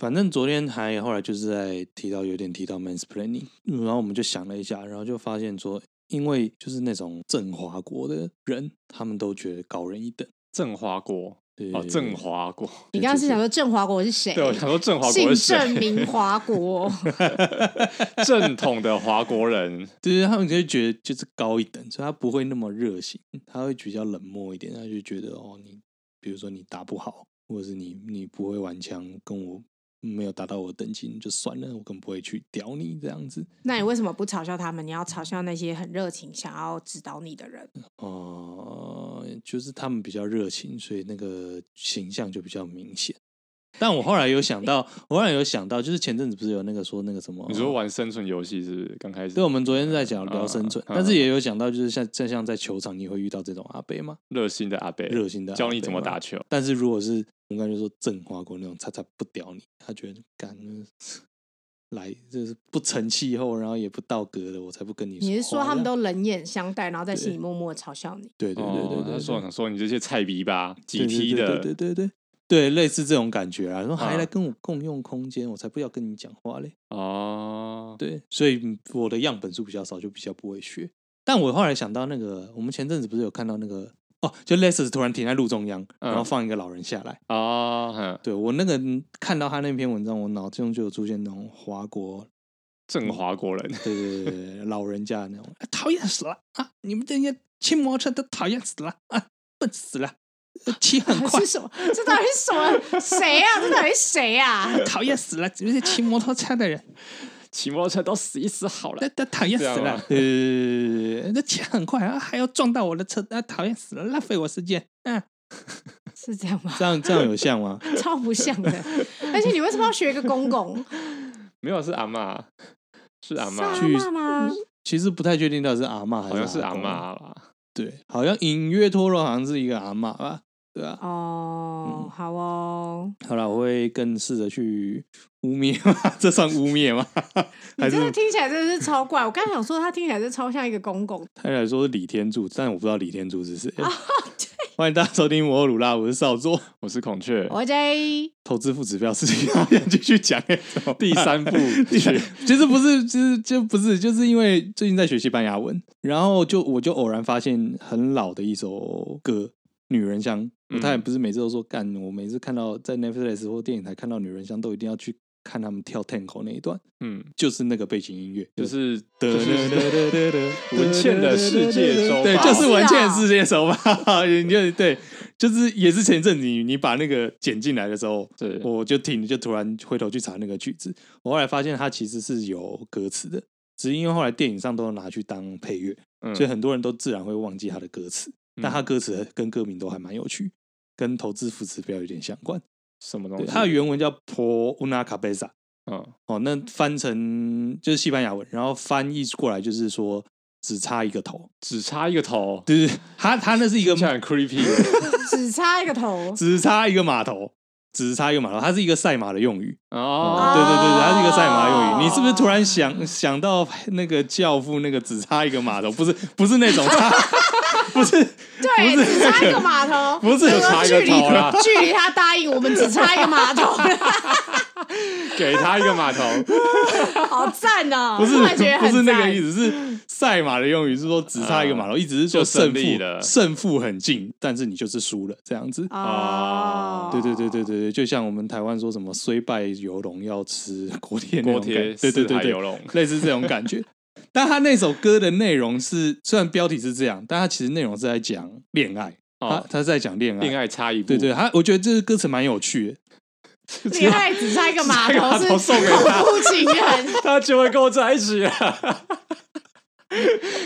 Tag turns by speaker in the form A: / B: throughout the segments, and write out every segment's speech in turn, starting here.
A: 反正昨天还后来就是在提到有点提到 mansplaining，然后我们就想了一下，然后就发现说，因为就是那种正华国的人，他们都觉得高人一等。
B: 正华国。哦，正华国，
C: 你刚刚是想说正华国是谁？
B: 对，我想说正华国是
C: 姓郑名华国，
B: 正统的华国人，
A: 就是他们就会觉得就是高一等，所以他不会那么热情，他会比较冷漠一点，他就觉得哦，你比如说你打不好，或者是你你不会玩枪，跟我。没有达到我的等级就算了，我更不会去屌你这样子。
C: 那你为什么不嘲笑他们？你要嘲笑那些很热情想要指导你的人？
A: 哦、呃，就是他们比较热情，所以那个形象就比较明显。但我后来有想到，我后来有想到，就是前阵子不是有那个说那个什么？
B: 你说玩生存游戏是不是？刚开始？
A: 对，我们昨天在讲聊生存，但是也有想到，就是像在像在球场，你会遇到这种阿贝吗？
B: 热心的阿贝，
A: 热心的
B: 教你怎么打球。
A: 但是如果是我刚才说正华国那种，他才不屌你，他觉得干来就是不成气候，然后也不道格的，我才不跟你说。
C: 你是说他们都冷眼相待，然后在心里默默嘲笑你？
A: 对对对对对，
B: 说想说你这些菜逼吧，几批的，
A: 对对对对，类似这种感觉啊，说还来跟我共用空间，我才不要跟你讲话嘞。哦，对，所以我的样本数比较少，就比较不会学。但我后来想到那个，我们前阵子不是有看到那个。哦，就 Lexus 突然停在路中央，然后放一个老人下来。哦、嗯，对我那个看到他那篇文章，我脑中就有出现那种华国
B: 正华国人，
A: 对对对对，老人家那种，讨厌死了啊！你们这些骑摩托车都讨厌死了啊，笨死了，骑很快。
C: 是什么？这到底是什么？谁呀、啊？这到底是谁呀、啊？
A: 讨厌死了！这些骑摩托车的人。
B: 骑摩托车都死一死好了，
A: 那那讨厌死了。呃，那骑很快啊，还要撞到我的车，那讨厌死了，浪费我时间。嗯，
C: 是这样吗？
A: 这样这样有像吗？
C: 超不像的。而且你为什么要学一个公公？
B: 没有，是阿嬷，是阿嬷。
C: 是阿妈吗？
A: 其实不太确定到底是阿嬷还是阿公。
B: 好像是阿嬷吧？
A: 对，好像隐约透露，好像是一个阿嬷吧。对啊，
C: 哦，嗯、好哦，
A: 好了，我会更试着去污蔑吗？这算污蔑吗？
C: 你这个听起来真的是超怪。我刚才想说，他听起来是超像一个公公。
A: 他来说是李天柱，但我不知道李天柱是谁。哦、欢迎大家收听摩托鲁拉，我是少佐，
B: 我是孔雀，
C: 我 J。
A: 投资副指标事情，要继续讲。
B: 第三部，
A: 其实不是，其实就不是，就是因为最近在学西班牙文，然后就我就偶然发现很老的一首歌。女人香，他也不是每次都说干。我每次看到在 Netflix 或电影台看到女人香，都一定要去看他们跳 Tango 那一段。嗯，就是那个背景音乐，
B: 就是文倩的世界周，
A: 对，就是文倩的世界手吧。你就对，就是也是前阵子你你把那个剪进来的时候，对，我就听，就突然回头去查那个句子。我后来发现它其实是有歌词的，只是因为后来电影上都拿去当配乐，所以很多人都自然会忘记它的歌词。但他歌词跟歌名都还蛮有趣，跟投资副指标有点相关。
B: 什么东西？
A: 它的原文叫 Por una cabeza。嗯，哦，那翻成就是西班牙文，然后翻译过来就是说只差一个头，
B: 只差一个头。
A: 对对，他他那是一个
B: 很 creepy，
C: 只差一个头，
A: 只差一个码头。只差一个码头，它是一个赛马的用语哦。对对对对，它是一个赛马的用语。你是不是突然想想到那个教父那个只差一个码头？不是不是那种 差，不是
C: 对，只差一个码头，
A: 不是差一个
C: 距离距离他答应我们只差一个码头，
B: 给他一个码头，
C: 好赞哦！
A: 不是不是那个意思，是赛马的用语，是说只差一个码头，一直是说胜负胜负很近，但是你就是输了这样子哦。对对对对对。对，就像我们台湾说什么“虽败犹荣”要吃锅贴，锅贴，对对对对，类似这种感觉。但他那首歌的内容是，虽然标题是这样，但他其实内容是在讲恋爱。他他是在讲恋爱，
B: 恋爱差一步。
A: 对对，他我觉得这个歌词蛮有趣的。
C: 恋爱只差一个码头，是送给他，不情人，
B: 他就会跟我在一起了。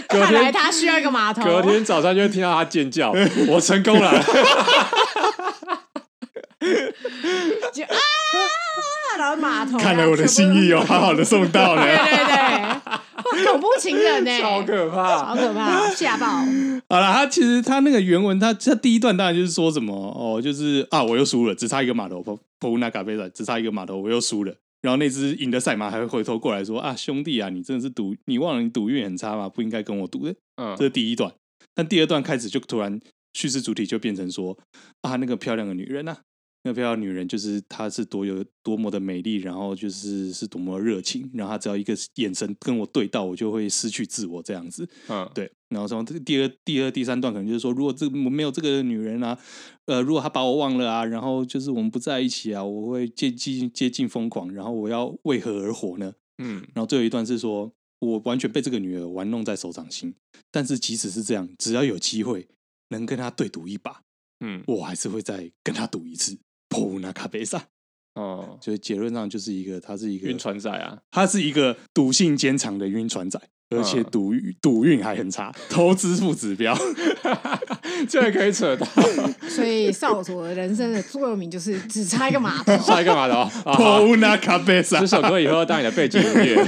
C: 看来他需要一个码头。
B: 隔天早上就会听到他尖叫，我成功了。
C: 就啊，然后码头，
A: 看来我的心意有好好的送到了。
C: 对对对，恐怖情人呢，
B: 超可怕，
C: 好可怕，吓爆。
A: 好了，他其实他那个原文，他他第一段当然就是说什么哦，就是啊，我又输了，只差一个码头，波波纳卡贝萨，只差一个码头，我又输了。然后那只赢的赛马还会回头过来说啊，兄弟啊，你真的是赌，你忘了你赌运很差吗？不应该跟我赌的。嗯，这是第一段。但第二段开始就突然叙事主体就变成说啊，那个漂亮的女人啊。那漂亮女人就是她是多有多么的美丽，然后就是是多么热情，然后她只要一个眼神跟我对到，我就会失去自我这样子。嗯，对。然后从这个第二、第二、第三段可能就是说，如果这我没有这个女人啊，呃，如果她把我忘了啊，然后就是我们不在一起啊，我会接近接近疯狂，然后我要为何而活呢？嗯，然后最后一段是说我完全被这个女儿玩弄在手掌心，但是即使是这样，只要有机会能跟她对赌一把，嗯，我还是会再跟她赌一次。普纳卡贝萨，哦，所以结论上就是一个，他是一个
B: 晕船仔啊，
A: 他是一个赌性坚强的晕船仔，而且赌赌运还很差，投资负指标，
B: 这还可以扯到。
C: 所以少佐的人生的座右铭就是只差一个码头，
B: 差一个码头。
A: 普纳卡贝萨，
B: 这首歌以后要当你的背景音乐，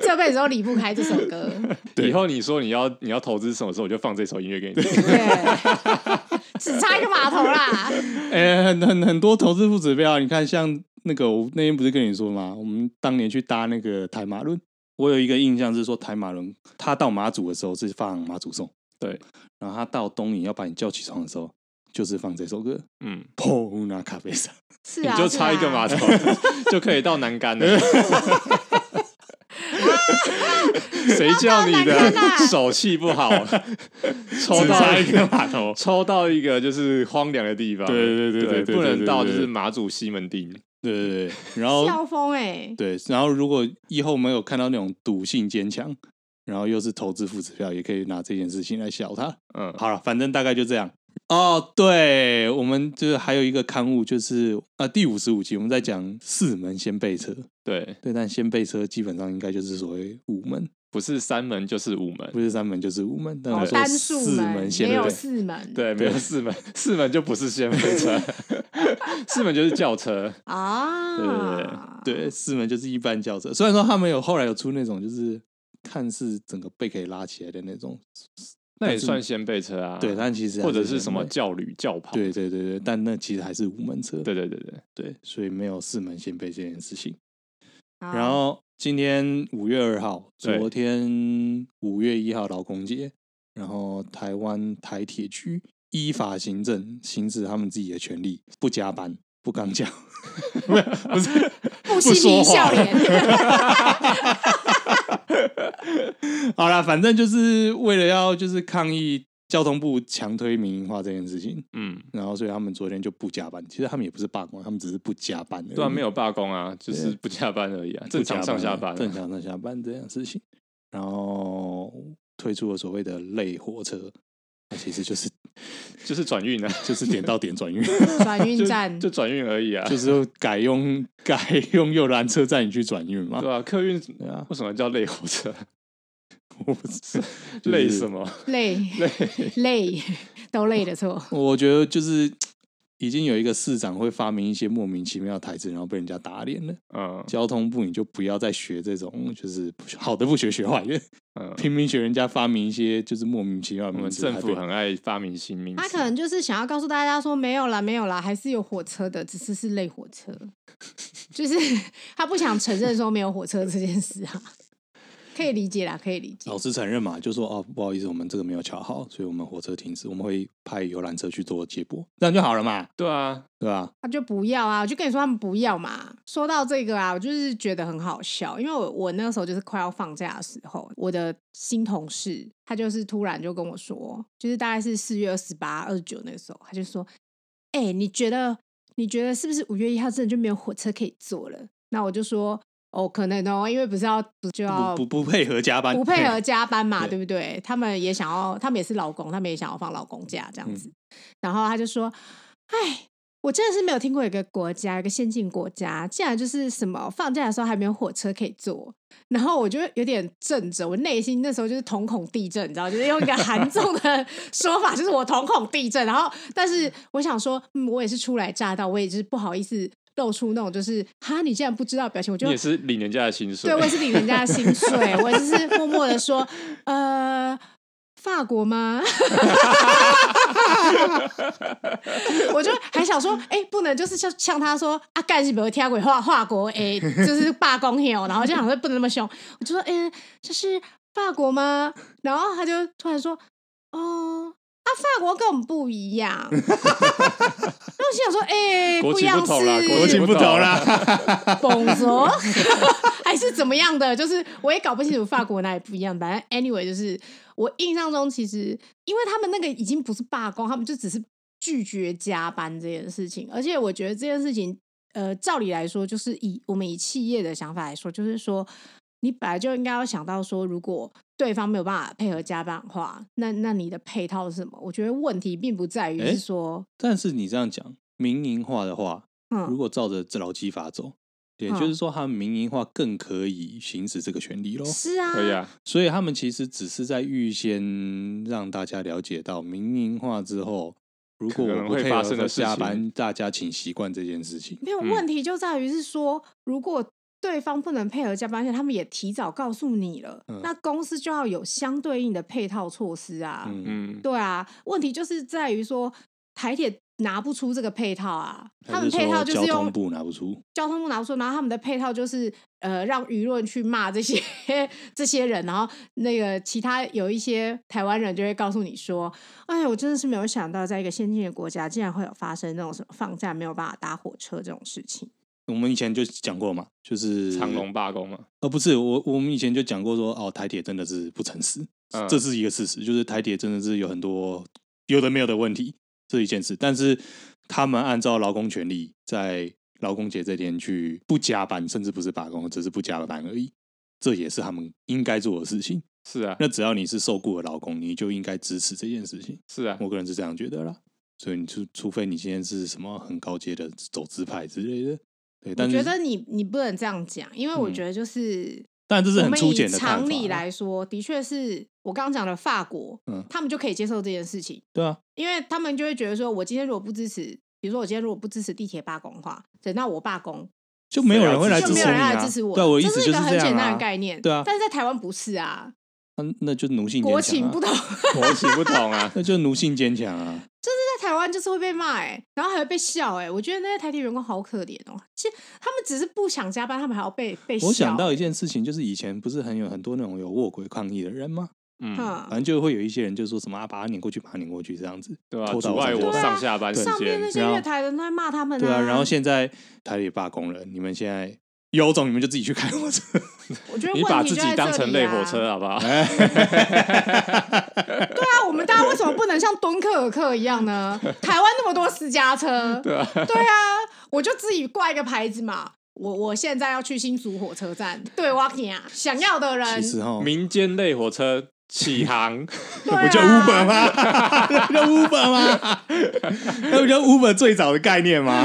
C: 这辈子都离不开这首歌。
B: 以后你说你要你要投资什么时候，我就放这首音乐给你听。
C: 只差一个码头啦！
A: 哎、欸，很很很多投资副指标，你看像那个，我那天不是跟你说吗？我们当年去搭那个台马轮，我有一个印象是说台马轮，他到马祖的时候是放马祖颂，
B: 对，
A: 然后他到东引要把你叫起床的时候，就是放这首歌，嗯，碰那咖啡色，
C: 是啊，
B: 你就差一个码头、啊、就可以到南竿了。谁叫你的手气不好？抽到一个码头，抽到一个就是荒凉的地方。
A: 对对对对，
B: 不能到就是马祖西门町。
A: 对对对，然后
C: 笑疯哎。
A: 对，然后如果以后没有看到那种赌性坚强，然后又是投资副指标，也可以拿这件事情来笑他。嗯，好了，反正大概就这样。哦，对，我们就是还有一个刊物，就是啊，第五十五集我们在讲四门掀背车。
B: 对
A: 对，但掀背车基本上应该就是所谓五门，
B: 不是三门就是五门，
A: 不是三门就是五门。但
C: 我说四门掀背，没有四门，
B: 对，没有四门，四门就不是掀背车，四门就是轿车啊。对，对，四门就是一般轿车。虽然说他们有后来有出那种，就是看似整个背可以拉起来的那种。那也算先背车啊，对，但其实或者是什么轿旅、轿跑，对对对对，但那其实还是五门车，对对对对对，所以没有四门先背这件事情。然后今天五月二号，昨天五月一号劳工节，然后台湾台铁局依法行政，行使他们自己的权利，不加班，不刚讲，不是
C: 不说话。
A: 好啦，反正就是为了要就是抗议交通部强推民营化这件事情，嗯，然后所以他们昨天就不加班。其实他们也不是罢工，他们只是不加班而已。对啊，没有罢工啊，就是不加班而已啊，正常上下班，正常上下班这样事情。然后推出了所谓的累火车，那其实就是就是转运啊，就是点到点转运，
C: 转运站。
A: 就转运而已啊，就是改用改用游览车载你去转运嘛，对啊，客运啊，为什么叫累火车？我不知道累什么？
C: 累。累。累。都累的错。
A: 我觉得就是已经有一个市长会发明一些莫名其妙的台词，然后被人家打脸了。嗯，交通部你就不要再学这种，就是 好的不学学坏的，嗯，拼命学人家发明一些就是莫名其妙的名字。政府很爱发明新名词，
C: 他可能就是想要告诉大家说没有啦，没有啦，还是有火车的，只是是类火车，就是他不想承认说没有火车这件事啊。可以理解啦，可以理解。
A: 老实承认嘛，就说哦，不好意思，我们这个没有瞧好，所以我们火车停止，我们会派游览车去做接驳，这样就好了嘛。对啊，对啊。
C: 他就不要啊，我就跟你说他们不要嘛。说到这个啊，我就是觉得很好笑，因为我我那个时候就是快要放假的时候，我的新同事他就是突然就跟我说，就是大概是四月二十八、二十九那个时候，他就说：“哎、欸，你觉得你觉得是不是五月一号真的就没有火车可以坐了？”那我就说。哦，可能哦，因为不是要不就要
A: 不不，不配合加班，
C: 不配合加班嘛，对不对？他们也想要，他们也是老公，他们也想要放老公假这样子。嗯、然后他就说：“哎，我真的是没有听过一个国家，一个先进国家，竟然就是什么放假的时候还没有火车可以坐。”然后我就有点震着，我内心那时候就是瞳孔地震，你知道，就是用一个 韩重的说法，就是我瞳孔地震。然后，但是我想说，嗯，我也是初来乍到，我也是不好意思。露出那种就是哈，你竟然不知道表情，我就
B: 你也是领人家的薪水，
C: 对，我也是领人家的薪 水，我就是默默的说，呃，法国吗？我就还想说，哎、欸，不能就是像像他说啊，干是不会听鬼法法国，哎，就是 罢工哦，然后就想说不能那么凶，我就说，哎、欸，这是法国吗？然后他就突然说，哦。啊，法国跟我们不一样。那我心想说，哎、欸，不一样是
B: 国情不同啦，
C: 懂说 还是怎么样的？就是我也搞不清楚法国哪里不一样。反正 anyway，就是我印象中，其实因为他们那个已经不是罢工，他们就只是拒绝加班这件事情。而且我觉得这件事情，呃，照理来说，就是以我们以企业的想法来说，就是说。你本来就应该要想到说，如果对方没有办法配合加班的话，那那你的配套是什么？我觉得问题并不在于是说，
A: 但是你这样讲民营化的话，嗯，如果照着劳基法走，也就是说，他们民营化更可以行使这个权利喽。
C: 是啊，
B: 可以啊。
A: 所以他们其实只是在预先让大家了解到民营化之后，如果我不配合的加班，大家请习惯这件事情。
C: 没有问题，就在于是说，如果。对方不能配合加班，而且他们也提早告诉你了，嗯、那公司就要有相对应的配套措施啊。嗯，对啊，问题就是在于说台铁拿不出这个配套啊，他们配套就是用交
A: 通部拿不出，
C: 交通部拿不出，然后他们的配套就是呃让舆论去骂这些 这些人，然后那个其他有一些台湾人就会告诉你说，哎呀，我真的是没有想到，在一个先进的国家，竟然会有发生那种什么放假没有办法搭火车这种事情。
A: 我们以前就讲过嘛，就是
B: 长龙罢工嘛。
A: 呃，不是我，我们以前就讲过说，哦，台铁真的是不诚实，嗯、这是一个事实，就是台铁真的是有很多有的没有的问题，这一件事。但是他们按照劳工权利，在劳工节这天去不加班，甚至不是罢工，只是不加班而已，这也是他们应该做的事情。
B: 是啊，
A: 那只要你是受雇的劳工，你就应该支持这件事情。
B: 是啊，
A: 我个人是这样觉得啦。所以你除除非你今天是什么很高阶的走资派之类的。
C: 我觉得你你不能这样讲，因为我觉得就是，嗯、
A: 但这是很粗浅的。
C: 常理来说，的确是我刚刚讲的法国，嗯，他们就可以接受这件事情。
A: 对啊，
C: 因为他们就会觉得说，我今天如果不支持，比如说我今天如果不支持地铁罢工的话，等到我罢工，
A: 就没有人会来支持你、啊、
C: 就没有人来支持我。
A: 对，我意思就是
C: 这是一个很简单的概念。
A: 对啊，
C: 但是在台湾不是啊。
A: 那那就奴性坚强、啊，
C: 国情不同，
B: 国情不同啊，
A: 那就奴性坚强啊。
C: 就是在台湾，就是会被骂哎、欸，然后还会被笑哎、欸。我觉得那些台铁员工好可怜哦。其实他们只是不想加班，他们还要被被笑。
A: 我想到一件事情，就是以前不是很有很多那种有卧轨抗议的人吗？嗯，反正就会有一些人就说什么啊，把他碾过去，把他碾过去这样子，
B: 对吧、啊？阻碍我上下班时间。
C: 上面那些月台人都在骂他们、啊。
A: 对啊，然后现在台铁罢工了，你们现在。有种你们就自己去开火车，
C: 我觉得、啊、
B: 你把自己当成类火车好不好？对啊，
C: 我们大家为什么不能像敦刻尔克一样呢？台湾那么多私家车，对啊，对啊，我就自己挂一个牌子嘛。我我现在要去新竹火车站，对，walking 啊，想要的人，
A: 其实哦，
B: 民间类火车启航，
A: 那不叫 Uber 吗？那 不叫 Uber 吗？那不叫 Uber 最早的概念吗？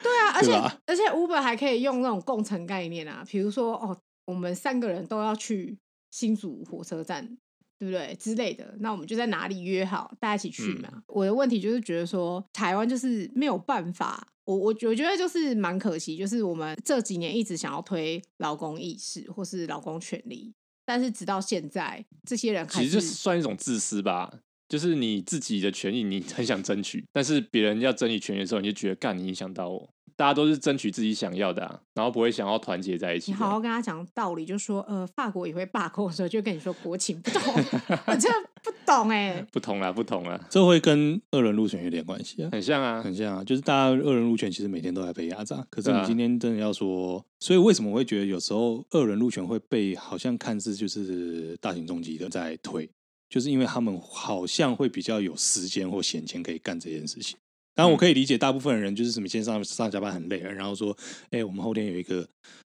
C: 对啊，而且而且 Uber 还可以用那种共乘概念啊，比如说哦，我们三个人都要去新竹火车站，对不对之类的？那我们就在哪里约好，大家一起去嘛。嗯、我的问题就是觉得说，台湾就是没有办法，我我我觉得就是蛮可惜，就是我们这几年一直想要推劳工意识或是劳工权利，但是直到现在，这些人
B: 其实就是算一种自私吧。就是你自己的权益，你很想争取，但是别人要争你权益的时候，你就觉得干，你影响到我。大家都是争取自己想要的啊，然后不会想要团结在一起。
C: 你好好跟他讲道理，就说呃，法国也会罢工的时候，就跟你说国情不同，我真的不懂哎、欸。
B: 不同啦，不同啦，
A: 这会跟二人入权有点关系啊，
B: 很像啊，
A: 很像啊，就是大家二人入权其实每天都在被压榨，可是你今天真的要说，所以为什么我会觉得有时候二人入权会被好像看似就是大型重击的在推？就是因为他们好像会比较有时间或闲钱可以干这件事情。当然，我可以理解大部分人就是什么，今天上上下班很累了，然后说：“哎、欸，我们后天有一个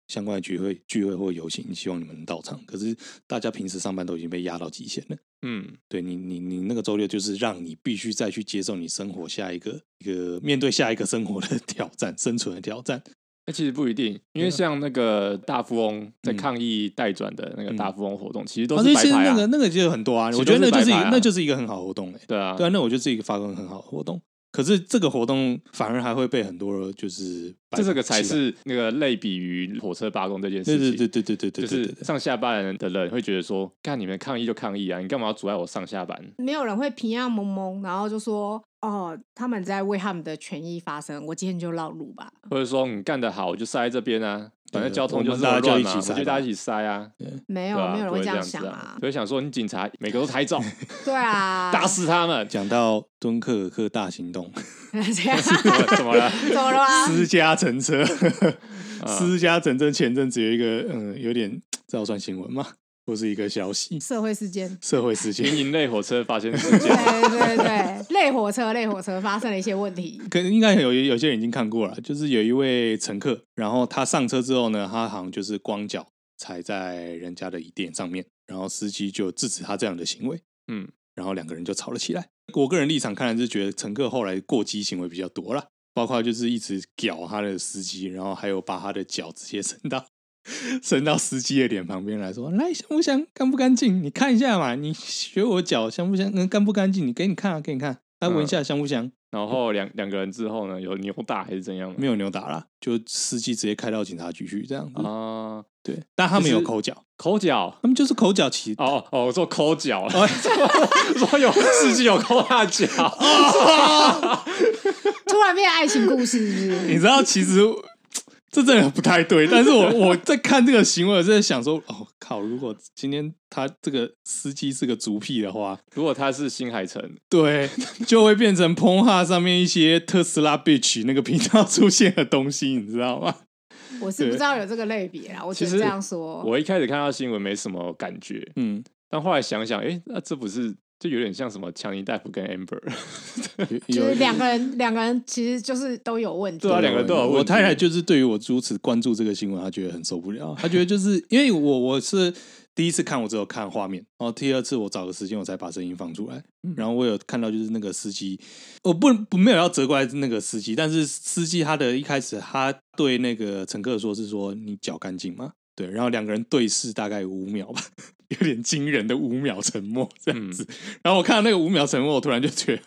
A: 相关的聚会、聚会或游行，希望你们能到场。”可是大家平时上班都已经被压到极限了。嗯，对你，你你那个周六就是让你必须再去接受你生活下一个一个面对下一个生活的 挑战、生存的挑战。
B: 那其实不一定，因为像那个大富翁在抗议代转的那个大富翁活动，嗯、其实都是白牌啊。啊那个
A: 那个就很多啊，我觉得那就是一个那就是一个很好的活动哎、欸。
B: 对啊，
A: 对啊，那我觉得是一个发光很好的活动。可是这个活动反而还会被很多人就是，
B: 这这个才是那个类比于火车罢工这件事情。
A: 对对对对对对，
B: 就是上下班的人会觉得说，干你们抗议就抗议啊，你干嘛要阻碍我上下班？
C: 没有人会平样蒙蒙，然后就说哦，他们在为他们的权益发声，我今天就绕路吧。
B: 或者说你干得好，我就塞在这边啊。反正交通就是大家就一起塞，就大家一起塞啊。
C: 没有，没有人会这样想啊。
B: 所以想说，你警察每个都拍照，
C: 对啊，
B: 打死他们。
A: 讲到敦刻尔克大行动
C: 怎么了？怎么了？
A: 私家乘车，私家乘车前阵子有一个，嗯，有点，这要算新闻吗？或是一个消息，
C: 社会事件，
A: 社会事件，
B: 民营类火车发生事件，
C: 对对对，类火车类火车发生了一些问题。
A: 可能应该有有些人已经看过了，就是有一位乘客，然后他上车之后呢，他好像就是光脚踩在人家的椅垫上面，然后司机就制止他这样的行为，嗯，然后两个人就吵了起来。我个人立场看来是觉得乘客后来过激行为比较多了，包括就是一直屌他的司机，然后还有把他的脚直接伸到。伸到司机的脸旁边来说：“来，香不香？干不干净？你看一下嘛，你学我脚香不香？嗯，干不干净？你给你看啊，给你看，来闻一下香不香？”
B: 然后两两个人之后呢，有扭打还是怎样？
A: 没有扭打啦，就司机直接开到警察局去这样子啊。对，但他们有口角，
B: 口角，
A: 他们就是口角起。
B: 哦哦，我说抠脚，说有司机有抠大脚，
C: 突然变爱情故事是不是？
A: 你知道其实。这真的不太对，但是我 我在看这个行为，我在想说，哦靠！如果今天他这个司机是个足癖的话，
B: 如果他是新海诚，
A: 对，就会变成 Pornhub 上面一些特斯拉 bitch 那个频道出现的东西，你知道吗？
C: 我是不知道有这个类别啊，我只是这样说。
B: 我一开始看到新闻没什么感觉，嗯，但后来想想，哎，那这不是。就有点像什么强尼戴夫跟 Amber，
C: 就是两个人，两个人其实就是都有问题。
B: 对啊，两个人都有问题。
A: 我太太就是对于我如此关注这个新闻，她觉得很受不了。她觉得就是因为我我是第一次看，我只有看画面，然后第二次我找个时间我才把声音放出来。然后我有看到就是那个司机，我不不没有要责怪那个司机，但是司机他的一开始他对那个乘客说是说你脚干净吗？对，然后两个人对视大概五秒吧，有点惊人的五秒沉默这样子。嗯、然后我看到那个五秒沉默，我突然就觉得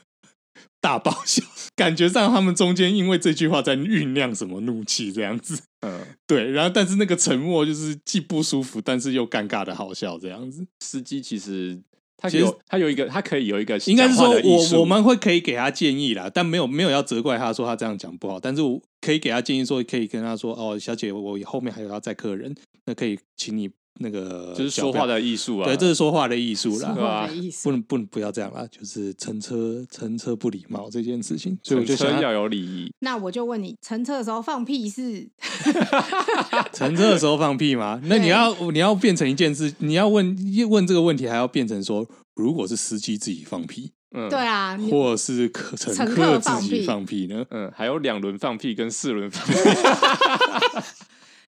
A: 大爆笑，感觉上他们中间因为这句话在酝酿什么怒气这样子。嗯，对。然后但是那个沉默就是既不舒服，但是又尴尬的好笑这样子。
B: 司机其实。他有，其实他有一个，他可以有一个，
A: 应该是说我我们会可以给他建议啦，但没有没有要责怪他说他这样讲不好，但是我可以给他建议说，可以跟他说哦，小姐，我后面还有要载客人，那可以请你。那个
B: 就是说话的艺术啊，
A: 对，这是说话的艺术啦，
C: 对吧？
A: 不能不能不要这样啦，就是乘车乘车不礼貌这件事情，
B: 所以我就想要有礼仪。
C: 那我就问你，乘车的时候放屁是？
A: 乘车的时候放屁吗？那你要你要变成一件事，你要问问这个问题，还要变成说，如果是司机自己放屁，
C: 嗯，对啊，
A: 或者是客乘客自己放屁呢？
B: 嗯，还有两轮放屁跟四轮放屁。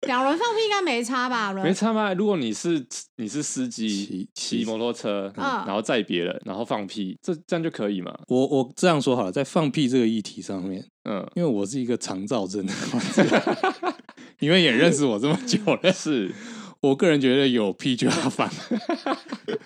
C: 两轮放屁应该没差吧？
B: 没差吗？如果你是你是司机骑摩托车，嗯、然后载别人，然后放屁，这这样就可以吗？
A: 我我这样说好了，在放屁这个议题上面，嗯，因为我是一个肠造症的，你们也认识我这么久了，
B: 是
A: 我个人觉得有屁就要放，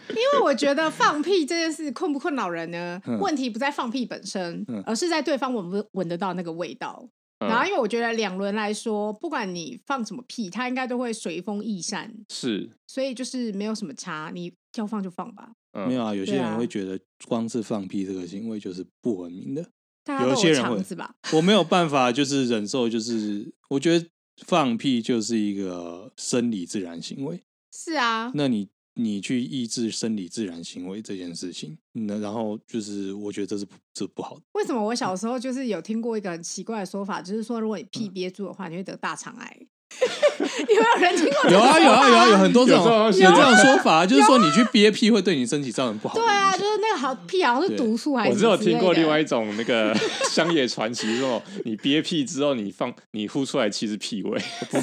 C: 因为我觉得放屁这件事困不困扰人呢？嗯、问题不在放屁本身，嗯、而是在对方闻不闻得到那个味道。然后，因为我觉得两轮来说，不管你放什么屁，它应该都会随风逸散。
B: 是，
C: 所以就是没有什么差，你要放就放吧。
A: 嗯、没有啊，有些人会觉得光是放屁这个行为就是不文明的。
C: 大家都有肠子吧？
A: 我没有办法，就是忍受，就是我觉得放屁就是一个生理自然行为。
C: 是啊，
A: 那你。你去抑制生理自然行为这件事情，那然后就是我觉得这是这不好的。
C: 为什么我小时候就是有听过一个很奇怪的说法，就是说如果你屁憋住的话，你会得大肠癌。有没有人听过？
A: 有啊有啊有啊，有很多种有这种说法，就是说你去憋屁会对你身体造成不好。
C: 对啊，就是那个好屁好像是毒素还是？
B: 我只有听过另外一种那个乡野传奇，说你憋屁之后，你放你呼出来气是屁味。
A: 这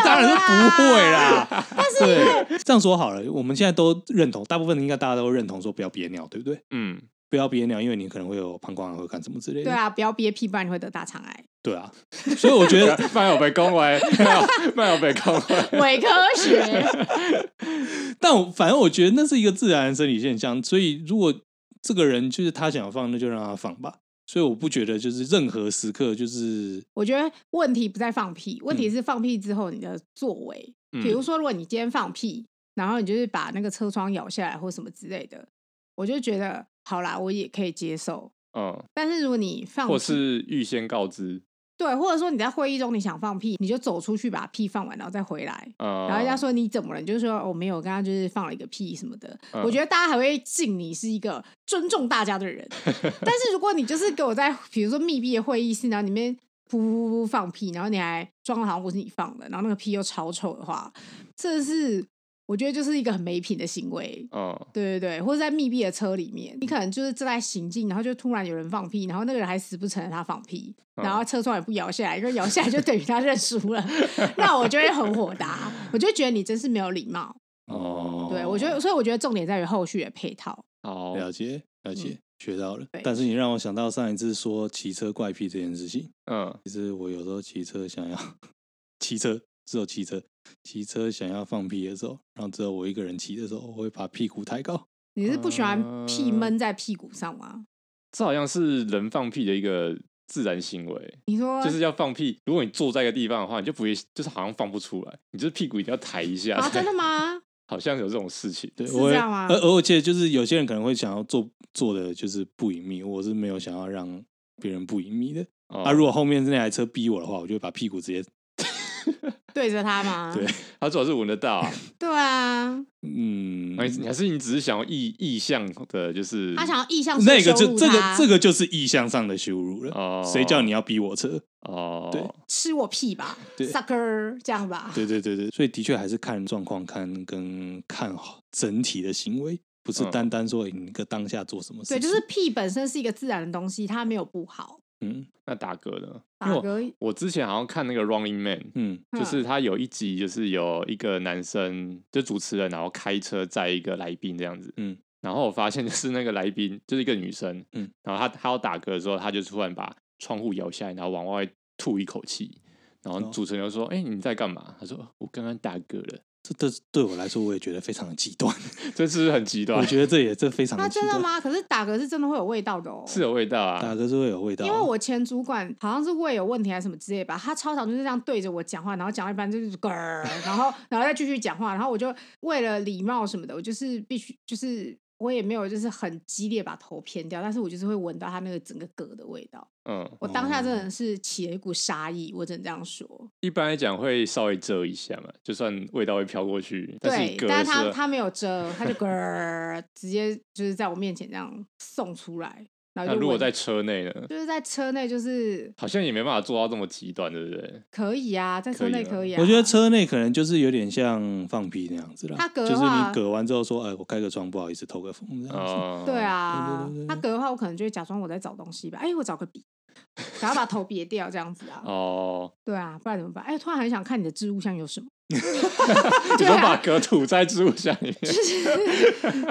A: 当然是不会啦。但是对这样说好了，我们现在都认同，大部分应该大家都认同说不要憋尿，对不对？嗯。不要憋尿，因为你可能会有膀胱癌或干什么之类的。
C: 对啊，不要憋屁，不然你会得大肠癌。
A: 对啊，所以我觉得
B: 慢有被恭维，慢有被恭维，
C: 伪科学。
A: 但我反正我觉得那是一个自然的生理现象，所以如果这个人就是他想要放，那就让他放吧。所以我不觉得就是任何时刻就是。
C: 我觉得问题不在放屁，问题是放屁之后你的作为。嗯、比如说，如果你今天放屁，然后你就是把那个车窗摇下来或什么之类的，我就觉得。好啦，我也可以接受。嗯，但是如果你放，
B: 或是预先告知，
C: 对，或者说你在会议中你想放屁，你就走出去把屁放完，然后再回来。嗯、然后人家说你怎么了？你就说我、哦、没有，刚刚就是放了一个屁什么的。哦、我觉得大家还会敬你是一个尊重大家的人。但是如果你就是给我在比如说密闭的会议室，然后里面噗噗噗放屁，然后你还装的好像不是你放的，然后那个屁又超臭的话，这是。我觉得就是一个很没品的行为，哦，对对对，或者在密闭的车里面，你可能就是正在行进，然后就突然有人放屁，然后那个人还死不承认他放屁，然后车窗也不摇下来，因为摇下来就等于他认输了，那我就会很火大，我就觉得你真是没有礼貌，哦，对我觉得，所以我觉得重点在于后续的配套，
A: 哦，了解了解，嗯、学到了，但是你让我想到上一次说骑车怪癖这件事情，嗯，其实我有时候骑车想要 骑车。只有骑车，骑车想要放屁的时候，然后只有我一个人骑的时候，我会把屁股抬高。
C: 你是不喜欢屁闷在屁股上吗？呃，
B: 这好像是人放屁的一个自然行为。
C: 你说
B: 就是要放屁，如果你坐在一个地方的话，你就不会，就是好像放不出来，你就是屁股一定要抬一下。
C: 啊，真的吗？
B: 好像有这种事情，
A: 对，是这样吗？而而我记得就是有些人可能会想要做做的就是不隐秘，我是没有想要让别人不隐秘的。哦，啊，如果后面是那台车逼我的话，我就会把屁股直接。
C: 对着他吗？
B: 对，他主要是闻得到啊。
C: 对啊，
B: 嗯，你还是你只是想要意意向的，就是
C: 他想要意向
A: 那个就这个这个就是意向上的羞辱了。哦，谁叫你要逼我车？哦，对，
C: 吃我屁吧，sucker，这样吧。
A: 对对对对，所以的确还是看状况，看跟看好整体的行为，不是单单说你一个当下做什么事。
C: 对，就是屁本身是一个自然的东西，它没有不好。
B: 嗯，那打嗝呢？
C: 打嗝，
B: 我之前好像看那个《Running Man》，嗯，就是他有一集，就是有一个男生，就主持人，然后开车载一个来宾这样子，嗯，然后我发现就是那个来宾就是一个女生，嗯，然后他他要打嗝的时候，他就突然把窗户摇下来，然后往外吐一口气，然后主持人就说：“哎，你在干嘛？”他说：“我刚刚打嗝了。”
A: 这对我来说，我也觉得非常的极端，
B: 这是很极端。
A: 我觉得这也这非常的端。
C: 那真的吗？可是打嗝是真的会有味道的哦，
B: 是有味道啊，
A: 打嗝是会有味道。
C: 因为我前主管好像是胃有问题还是什么之类吧，他超常就是这样对着我讲话，然后讲到一半就是嗝，然后然后再继续讲话，然后我就为了礼貌什么的，我就是必须就是。我也没有，就是很激烈把头偏掉，但是我就是会闻到它那个整个嗝的味道。嗯，我当下真的是起了一股杀意，我只能这样说。
B: 一般来讲会稍微遮一下嘛，就算味道会飘过去。
C: 对，但是，但是他他没有遮，它就嗝，直接就是在我面前这样送出来。
B: 那如果在车内呢？
C: 就是在车内，就是
B: 好像也没办法做到这么极端，对不对？
C: 可以啊，在车内可以啊。
A: 我觉得车内可能就是有点像放屁那样子啦。他隔就是你隔完之后说：“哎，我开个窗，不好意思，透个风。”这样子。
C: 对啊，他隔的话，我可能就会假装我在找东西吧。哎，我找个笔，然后把头别掉，这样子啊。哦。对啊，不然怎么办？哎，突然很想看你的置物箱有什么。
B: 你说把嗝吐在植物箱里面，
C: 就是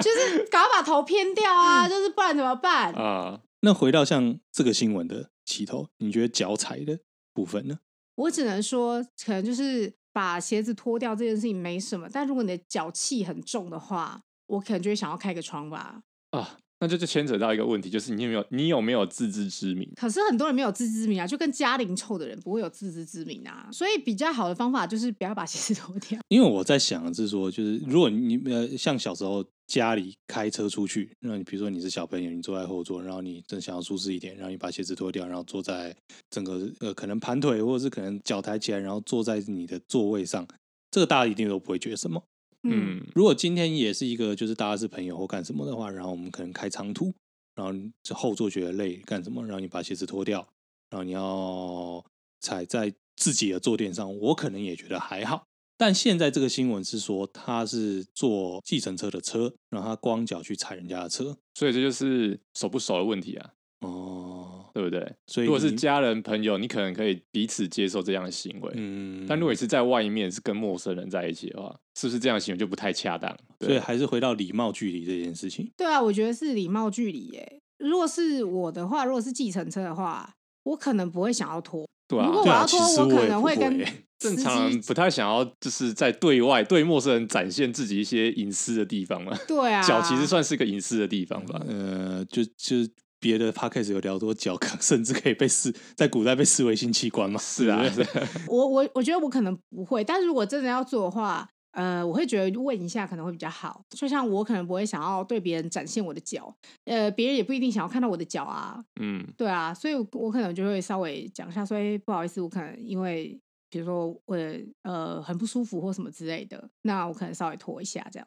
C: 就是搞把头偏掉啊，就是不然怎么办啊？
A: 那回到像这个新闻的起头，你觉得脚踩的部分呢？
C: 我只能说，可能就是把鞋子脱掉这件事情没什么，但如果你的脚气很重的话，我可能就会想要开个窗吧。
B: 啊。那就就牵扯到一个问题，就是你有没有你有没有自知之明？
C: 可是很多人没有自知之明啊，就跟家灵臭的人不会有自知之明啊。所以比较好的方法就是不要把鞋子脱掉。
A: 因为我在想的是说，就是如果你呃像小时候家里开车出去，那你比如说你是小朋友，你坐在后座，然后你正想要舒适一点，然后你把鞋子脱掉，然后坐在整个呃可能盘腿或者是可能脚抬起来，然后坐在你的座位上，这个大家一定都不会觉得什么。嗯，如果今天也是一个就是大家是朋友或干什么的话，然后我们可能开长途。然后这后座觉得累干什么？然后你把鞋子脱掉，然后你要踩在自己的坐垫上，我可能也觉得还好。但现在这个新闻是说他是坐计程车的车，然后他光脚去踩人家的车，
B: 所以这就是熟不熟的问题啊。哦，对不对？所以如果是家人朋友，你可能可以彼此接受这样的行为。嗯，但如果你是在外面是跟陌生人在一起的话，是不是这样的行为就不太恰当？
A: 所以还是回到礼貌距离这件事情。
C: 对啊，我觉得是礼貌距离耶。如果是我的话，如果是计程车的话，我可能不会想要拖。
B: 对啊，
C: 如果我要拖，我，我可能会跟
B: 正常不太想要，就是在对外对陌生人展现自己一些隐私的地方嘛。
C: 对啊，
B: 脚其实算是个隐私的地方吧。
A: 呃，就就。别的 podcast 有聊多脚，甚至可以被视在古代被视为性器官吗？
B: 是啊，是
C: 我我我觉得我可能不会，但是如果真的要做的话，呃，我会觉得问一下可能会比较好。就像我可能不会想要对别人展现我的脚，呃，别人也不一定想要看到我的脚啊。嗯，对啊，所以我可能就会稍微讲一下说，说、欸、不好意思，我可能因为比如说我呃很不舒服或什么之类的，那我可能稍微拖一下这样。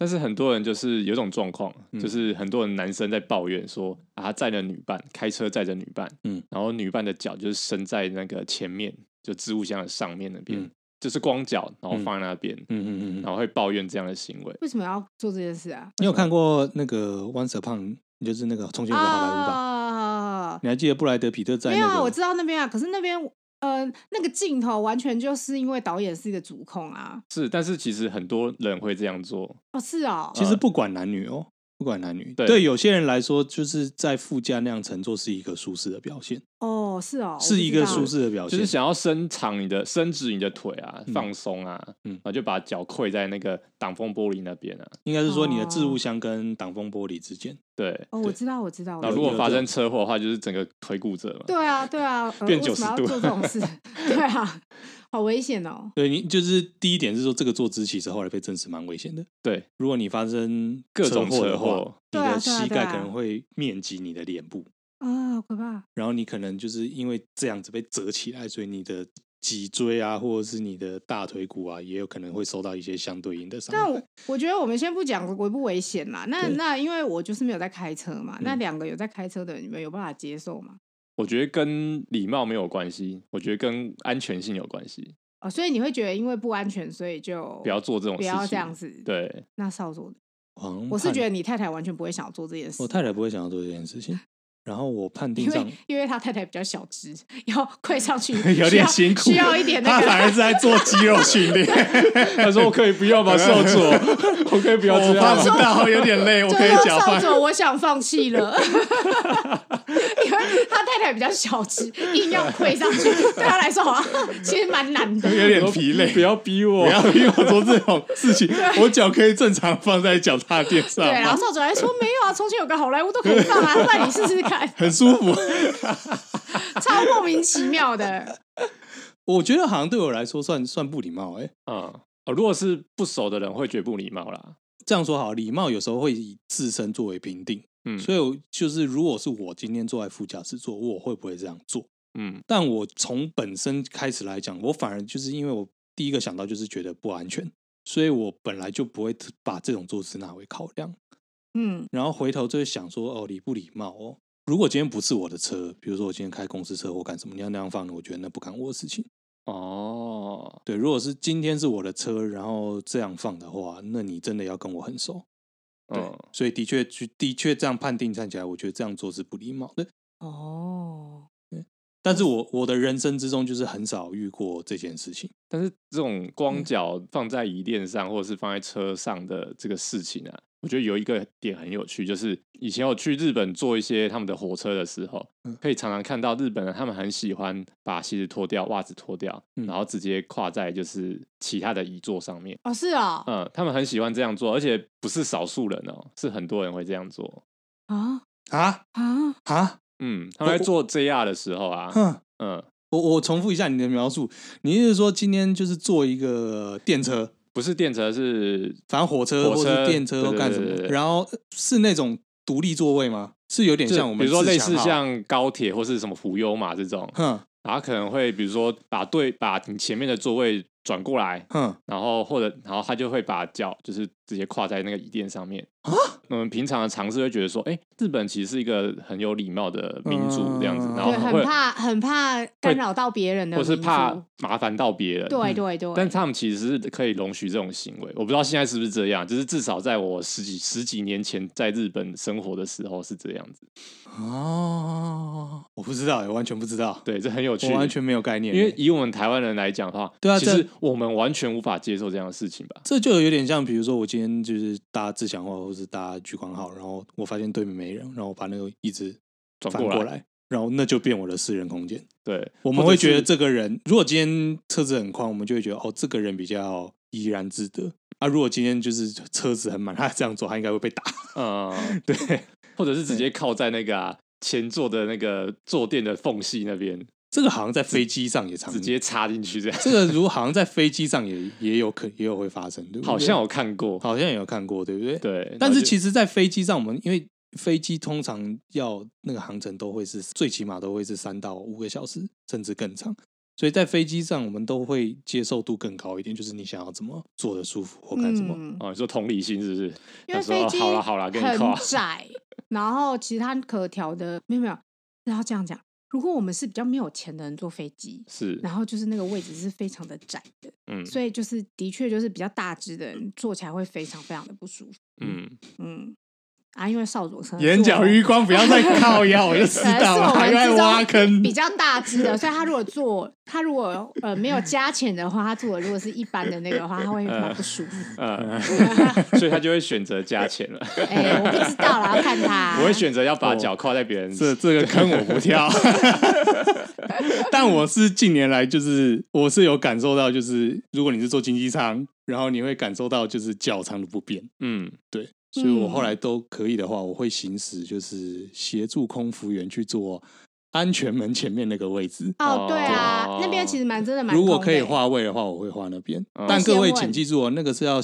B: 但是很多人就是有一种状况，嗯、就是很多人男生在抱怨说啊，他载着女伴，开车载着女伴，嗯，然后女伴的脚就是伸在那个前面，就置物箱的上面那边，嗯、就是光脚，然后放在那边，嗯嗯嗯，然后会抱怨这样的行为。
C: 为什么要做这件事啊？
A: 你有看过那个 Once Upon，就是那个重庆有个好莱坞吧？啊、你还记得布莱德皮特在、那个？
C: 没有啊，我知道那边啊，可是那边。呃，那个镜头完全就是因为导演是一个主控啊。
B: 是，但是其实很多人会这样做。
C: 哦，是哦。
A: 其实不管男女哦，不管男女，对，对有些人来说，就是在副驾那样乘坐是一个舒适的表现。
C: 哦，是哦，
A: 是一个舒适的表现，
B: 就是想要伸长你的、伸直你的腿啊，放松啊，嗯，然后就把脚跪在那个挡风玻璃那边啊。
A: 应该是说你的置物箱跟挡风玻璃之间。
B: 对，
C: 哦，我知道，我知道。
B: 那如果发生车祸的话，就是整个腿骨折嘛。
C: 对啊，对啊，
B: 变九十度。
C: 做这种事，对啊，好危险哦。
A: 对，你就是第一点是说这个坐姿其实后来被证实蛮危险的。
B: 对，
A: 如果你发生
B: 各种车祸，
A: 你的膝盖可能会面积你的脸部。
C: 啊，好可怕！
A: 然后你可能就是因为这样子被折起来，所以你的脊椎啊，或者是你的大腿骨啊，也有可能会受到一些相对应的伤害。
C: 但我觉得我们先不讲危不危险啦。那那因为我就是没有在开车嘛，嗯、那两个有在开车的人，你们有办法接受吗？
B: 我觉得跟礼貌没有关系，我觉得跟安全性有关系。
C: 哦，所以你会觉得因为不安全，所以就
B: 不要做这种事情，
C: 不要这样子。
B: 对，
C: 那少佐，我是觉得你太太完全不会想要做这件事。
A: 我太太不会想要做这件事情。然后我判定上，
C: 因为他太太比较小只，要跪上去
A: 有点辛苦，
C: 需要一点。他
A: 反而是在做肌肉训练。
B: 他说：“我可以不要吗？少佐，我可以不要这样。”
A: 知道有点累，我可以讲。
C: 少佐，我想放弃了。因为 他太太比较小只，硬要跪上去，对他来说好像 其实蛮难的，
A: 有点疲累。
B: 不要逼我，
A: 不要逼我做这种事情。我脚可以正常放在脚踏垫上。
C: 对，然后少主还说：“没有啊，从前有个好莱坞都可以放啊，那你试试看。”
A: 很舒服，
C: 超莫名其妙的。
A: 我觉得好像对我来说算算不礼貌哎、欸。
B: 嗯，哦，如果是不熟的人会觉得不礼貌啦。
A: 这样说好，礼貌有时候会以自身作为评定。嗯，所以就是如果是我今天坐在副驾驶座，我会不会这样做？嗯，但我从本身开始来讲，我反而就是因为我第一个想到就是觉得不安全，所以我本来就不会把这种坐姿拿为考量。嗯，然后回头就会想说，哦，礼不礼貌哦。如果今天不是我的车，比如说我今天开公司车或干什么，你要那样放，我觉得那不干我的事情。哦，对，如果是今天是我的车，然后这样放的话，那你真的要跟我很熟。对，哦、所以的确，的确这样判定看起来，我觉得这样做是不礼貌的。哦，但是我我的人生之中就是很少遇过这件事情。
B: 但是这种光脚放在椅垫上，或者是放在车上的这个事情啊。我觉得有一个点很有趣，就是以前我去日本坐一些他们的火车的时候，可以常常看到日本人他们很喜欢把鞋子脱掉、袜子脱掉，然后直接跨在就是其他的椅座上面。
C: 哦，是啊，
B: 嗯，他们很喜欢这样做，而且不是少数人哦，是很多人会这样做。
A: 啊啊啊啊！
B: 嗯，他们在坐 JR 的时候啊，嗯嗯，
A: 我我重复一下你的描述，你意思是说今天就是坐一个电车？
B: 不是电车，是
A: 反正火车或者电车都干什么？然后是那种独立座位吗？是有点像我们，
B: 比如说类似像高铁或是什么浮优嘛这种。哼，然后可能会比如说把对把你前面的座位转过来，哼，然后或者然后他就会把脚就是直接跨在那个椅垫上面。啊，我们平常的尝试会觉得说，哎，日本其实是一个很有礼貌的民族这样子，然后
C: 很怕很怕干扰到别人的，
B: 或是怕麻烦到别人。
C: 对对对，
B: 但他们其实是可以容许这种行为。我不知道现在是不是这样，就是至少在我十几十几年前在日本生活的时候是这样子。
A: 哦，我不知道，完全不知道。
B: 对，这很有趣，
A: 完全没有概念。
B: 因为以我们台湾人来讲的话，对啊，其实我们完全无法接受这样的事情吧？
A: 这就有点像，比如说我今天就是搭自强号。或是搭聚光号，然后我发现对面没人，然后我把那个椅子转过来，过来然后那就变我的私人空间。
B: 对，
A: 我们会觉得这个人，如果今天车子很宽，我们就会觉得哦，这个人比较怡然自得。啊，如果今天就是车子很满，他这样做，他应该会被打。嗯，对，
B: 或者是直接靠在那个、啊、前座的那个坐垫的缝隙那边。
A: 这个好像在飞机上也常
B: 直接插进去这样。
A: 这个如果好像在飞机上也也有可也有会发生，对不对？
B: 好像有看过，
A: 好像也有看过，对不对？
B: 对。
A: 但是其实，在飞机上，我们因为飞机通常要那个航程都会是最起码都会是三到五个小时，甚至更长。所以在飞机上，我们都会接受度更高一点，就是你想要怎么坐的舒服或干什么。
B: 嗯、哦，你说同理心是不是？
C: 因为飞机
B: 好了好了，跟你
C: 很窄，然后其他可调的没有没有。然后这样讲，如果我们是比较没有钱的人坐飞机，
B: 是，
C: 然后就是那个位置是非常的窄的，嗯，所以就是的确就是比较大只的人坐起来会非常非常的不舒服，嗯。嗯。啊，因为少佐车
A: 眼角余光不要再 靠腰，我就知道了，还在挖坑。
C: 比较大只的，所以他如果坐，他如果呃没有加钱的话，他坐的如果是一般的那个的话，他会蛮不舒服。
B: 嗯，所以他就会选择加钱了。
C: 哎，我不知道啦，要看他。
B: 我会选择要把脚靠在别人
A: 这这个坑，我不跳。但我是近年来就是我是有感受到，就是如果你是坐经济舱，然后你会感受到就是脚长的不便。嗯，对。所以我后来都可以的话，我会行使就是协助空服员去做安全门前面那个位置。
C: 哦，对啊，对那边其实蛮真的蛮。
A: 如果可以划位的话，我会划那边。嗯、但各位请记住哦，那个是要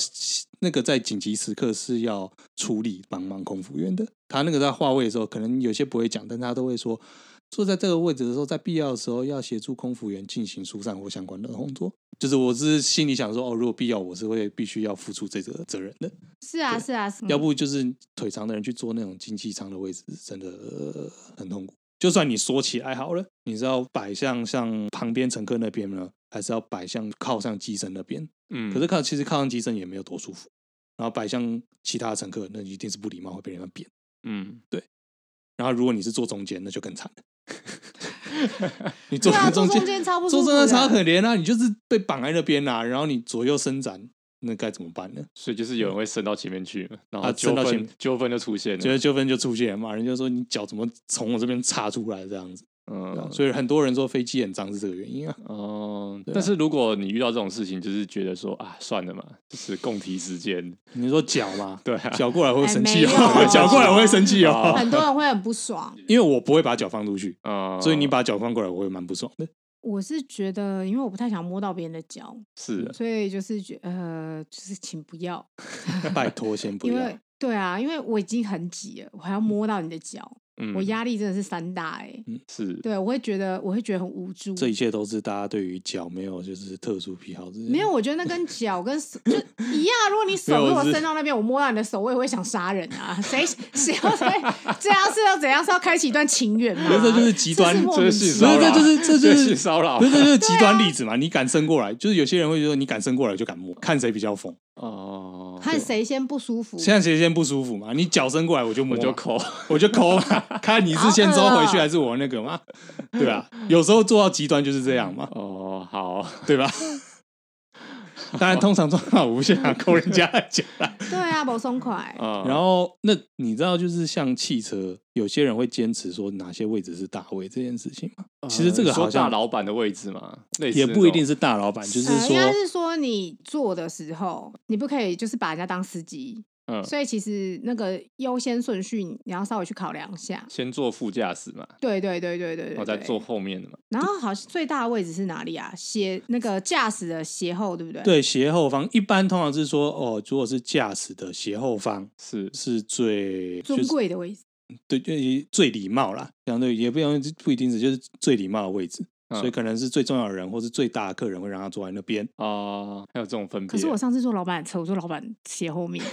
A: 那个在紧急时刻是要处理帮忙空服员的。他那个在划位的时候，可能有些不会讲，但他都会说。坐在这个位置的时候，在必要的时候要协助空服员进行疏散或相关的工作。就是我是心里想说，哦，如果必要，我是会必须要付出这个责任的。
C: 是啊，是啊，是啊。
A: 要不就是腿长的人去坐那种经济舱的位置，真的很痛苦。就算你缩起来好了，你是要摆向像旁边乘客那边呢，还是要摆向靠上机身那边？嗯。可是靠其实靠上机身也没有多舒服。然后摆向其他乘客，那一定是不礼貌，会被人家扁。嗯，对。然后如果你是坐中间，那就更惨了。你坐中间，坐中间超不坐中间超可怜啊！你就是被绑在那边啊，然后你左右伸展，那该怎么办呢？
B: 所以就是有人会伸到前面去，然后纠纷纠纷就出现了，觉得
A: 纠纷就出现了嘛。人家说你脚怎么从我这边插出来这样子。嗯，所以很多人说飞机很脏是这个原因啊。
B: 哦，但是如果你遇到这种事情，就是觉得说啊，算了嘛，就是共体时间。
A: 你说脚吗？对，脚过来会生气哦，脚过来我会生气哦。
C: 很多人会很不爽，
A: 因为我不会把脚放出去啊，所以你把脚放过来，我会蛮不爽的。
C: 我是觉得，因为我不太想摸到别人的脚，
B: 是，
C: 所以就是觉呃，就是请不要，
A: 拜托先不要。
C: 因为对啊，因为我已经很挤了，我还要摸到你的脚。嗯、我压力真的是三大哎、欸，
A: 嗯，是
C: 对，我会觉得我会觉得很无助。
A: 这一切都是大家对于脚没有就是特殊癖好，
C: 没有，我觉得那跟脚跟手就一样。如果你手 如果伸到那边，我摸到你的手，我也会想杀人啊！谁谁要这样是要怎样？是要开启一段情缘吗？
A: 这就是极端，
B: 这是性
A: 骚扰，这就是这就是
B: 骚扰，
A: 这就是极端例子嘛？你敢伸过来，就是有些人会觉得你敢伸过来就敢摸，看谁比较疯
C: 哦，看谁先不舒服，
A: 现在谁先不舒服嘛？你脚伸过来我就摸，
B: 我就抠，
A: 我就抠嘛，看你是先。先收回去还是我那个吗？对啊，有时候做到极端就是这样嘛。
B: 哦，好，
A: 对吧？当然，通常状况无限啊，扣人家的脚。
C: 对啊，不松快。
A: 然后，那你知道，就是像汽车，有些人会坚持说哪些位置是大位这件事情吗？其实这个好像
B: 大老板的位置嘛，
A: 也不一定是大老板，就是说，应
C: 该是说你坐的时候，你不可以就是把人家当司机。嗯，所以其实那个优先顺序你要稍微去考量一下，
B: 先坐副驾驶嘛。
C: 对对对对对对，
B: 然后再坐后面的嘛。
C: 然后好像最大的位置是哪里啊？斜那个驾驶的斜后，对不对？
A: 对，斜后方一般通常是说哦，如果是驾驶的斜后方是是最
C: 尊贵的位置，
A: 对，就最礼貌啦。相对也不用不一定是就是最礼貌的位置。所以可能是最重要的人，或是最大的客人会让他坐在那边
B: 哦，还有这种分别。
C: 可是我上次坐老板的车，我坐老板斜后面。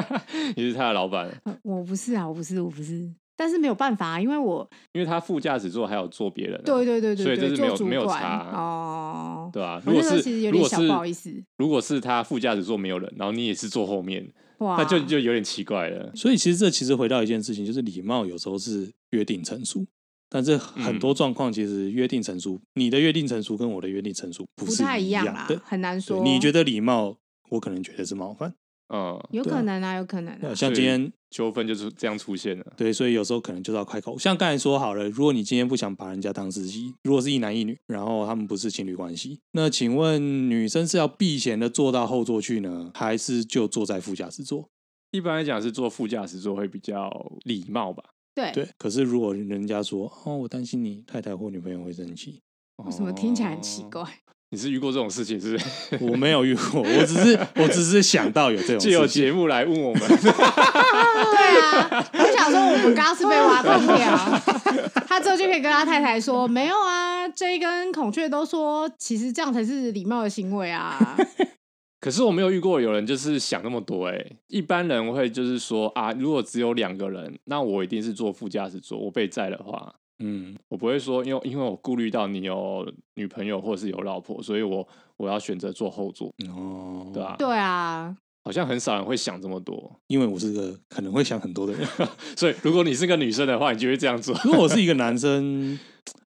B: 你是他的老板？
C: 我不是啊，我不是，我不是。但是没有办法，因为我
B: 因为他副驾驶座还有坐别人，
C: 对对对对，
B: 所以这是没有没有差哦，对吧？如果是
C: 其实有点小不好意思，
B: 如果是他副驾驶座没有人，然后你也是坐后面，哇，那就就有点奇怪了。
A: 所以其实这其实回到一件事情，就是礼貌有时候是约定成熟。但是很多状况其实约定成熟，嗯、你的约定成熟跟我的约定成熟不是
C: 一样啦，很难说。
A: 你觉得礼貌，我可能觉得是冒犯，
B: 嗯，
C: 有可能啊，有可能、啊。
A: 像今天
B: 纠纷就是这样出现了，
A: 对，所以有时候可能就是要开口。像刚才说好了，如果你今天不想把人家当司机，如果是一男一女，然后他们不是情侣关系，那请问女生是要避嫌的坐到后座去呢，还是就坐在副驾驶座？
B: 一般来讲是坐副驾驶座会比较礼貌吧。
C: 对
A: 对，可是如果人家说哦，我担心你太太或女朋友会生气，
C: 为什么听起来很奇怪？
B: 你是遇过这种事情是不是？
A: 我没有遇过，我只是我只是想到有这种，就
B: 有节目来问我们。
C: 对啊，我想说我们刚刚是被挖空 掉，他之后就可以跟他太太说，没有啊，J 跟孔雀都说，其实这样才是礼貌的行为啊。
B: 可是我没有遇过有人就是想那么多哎、欸，一般人会就是说啊，如果只有两个人，那我一定是坐副驾驶座，我被载的话。嗯，我不会说，因为因为我顾虑到你有女朋友或是有老婆，所以我我要选择坐后座。哦，对啊，
C: 对啊，
B: 好像很少人会想这么多，
A: 因为我是个可能会想很多的人，
B: 所以如果你是个女生的话，你就会这样做。
A: 如果我是一个男生，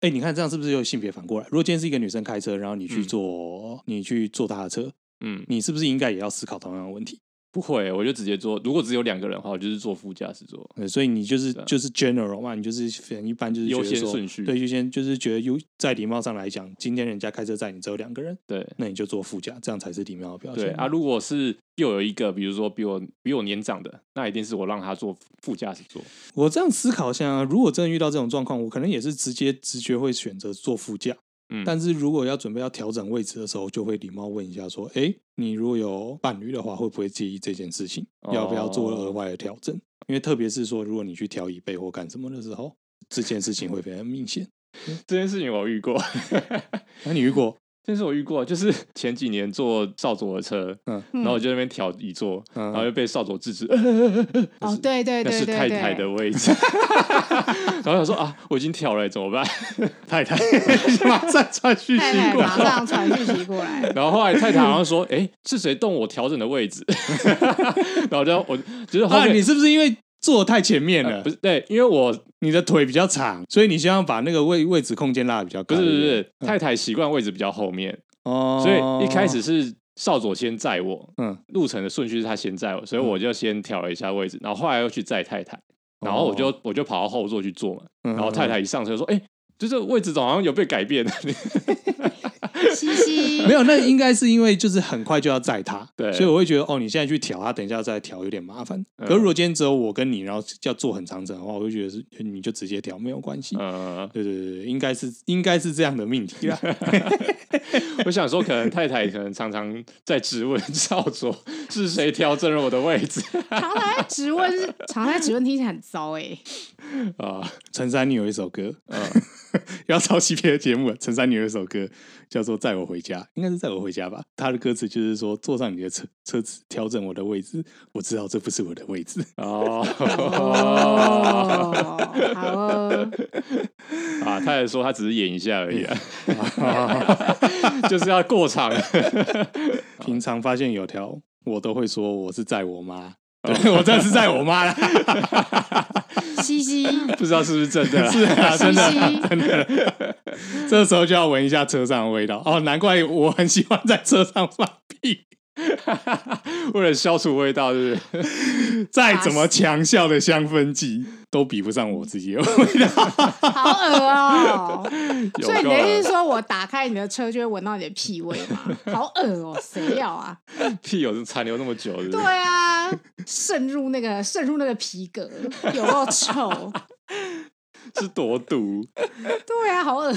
A: 哎、欸，你看这样是不是又性别反过来？如果今天是一个女生开车，然后你去坐，嗯、你去坐她的车，嗯，你是不是应该也要思考同样的问题？
B: 不会，我就直接坐。如果只有两个人的话，我就是坐副驾驶座。
A: 对，所以你就是就是 general 嘛，你就是一般就是
B: 优先顺序。
A: 对，优先就是觉得优在礼貌上来讲，今天人家开车载你只有两个人，
B: 对，
A: 那你就坐副驾，这样才是礼貌的表现。对
B: 啊，如果是又有一个，比如说比我比我年长的，那一定是我让他坐副驾驶座。
A: 我这样思考一下，如果真的遇到这种状况，我可能也是直接直觉会选择坐副驾。嗯，但是如果要准备要调整位置的时候，就会礼貌问一下说：“哎，你如果有伴侣的话，会不会介意这件事情？要不要做额外的调整？哦、因为特别是说，如果你去调椅背或干什么的时候，这件事情会非常明显。
B: 这件事情我遇过，
A: 那、啊、你遇过？”
B: 但是我遇过，就是 前几年坐少佐的车，嗯，然后我就在那边调椅座，嗯，然后就被少佐制止。
C: 哦，对对对，那
B: 是太太的位置。然后想说啊，我已经调了，怎么办？太太马上传讯息过来，
C: 马上传讯息过来。
B: 然后后来太太好像说，哎，是谁动我调整的位置？然后就我就是后面，
A: 你是不是因为？坐太前面了，
B: 呃、不是对，因为我
A: 你的腿比较长，所以你希望把那个位位置空间拉的比较高。
B: 不是不是，嗯、太太习惯位置比较后面。哦，所以一开始是少佐先载我，嗯，路程的顺序是他先载我，所以我就先调了一下位置，然后后来又去载太太，然后我就我就跑到后座去坐嘛，然后太太一上车说，哎、欸，就这个位置好像有被改变？了。
C: 嘻嘻，
A: 没有，那应该是因为就是很快就要载他，对，所以我会觉得哦，你现在去调他，等一下再调有点麻烦。可是如果今天只有我跟你，然后要做很长程的话，我就觉得是你就直接调没有关系。嗯，对对对，应该是应该是这样的命题啦。
B: 我想说，可能太太可能常常在质问 少佐是谁调整了我的位置。
C: 常常在质问，常常在质问，听起来很糟哎。
A: 啊，陈珊妮有一首歌，嗯，要抄袭别的节目。陈珊妮有一首歌叫做《载我回家》，应该是载我回家吧？他的歌词就是说，坐上你的车车子，调整我的位置，我知道这不是我的位置。哦，
C: 好哦。
B: 啊，他也说他只是演一下而已啊，就是要过场。
A: 平常发现有条，我都会说我是载我妈。对，我真的是在我妈了。
C: 嘻嘻，
B: 不知道是不是真的？
A: 是啊，真的，真的。这时候就要闻一下车上的味道。哦，难怪我很喜欢在车上放屁，
B: 为了消除味道，是不是？
A: 再怎么强效的香氛剂。都比不上我自己的味道，
C: 好恶哦！所以你的意思是说我打开你的车就会闻到你的屁味吗？好恶哦！谁要啊？
B: 屁有残留那么久是不是？
C: 对啊，渗入那个渗入那个皮革，有够臭，
B: 是多毒？
C: 对啊，好恶！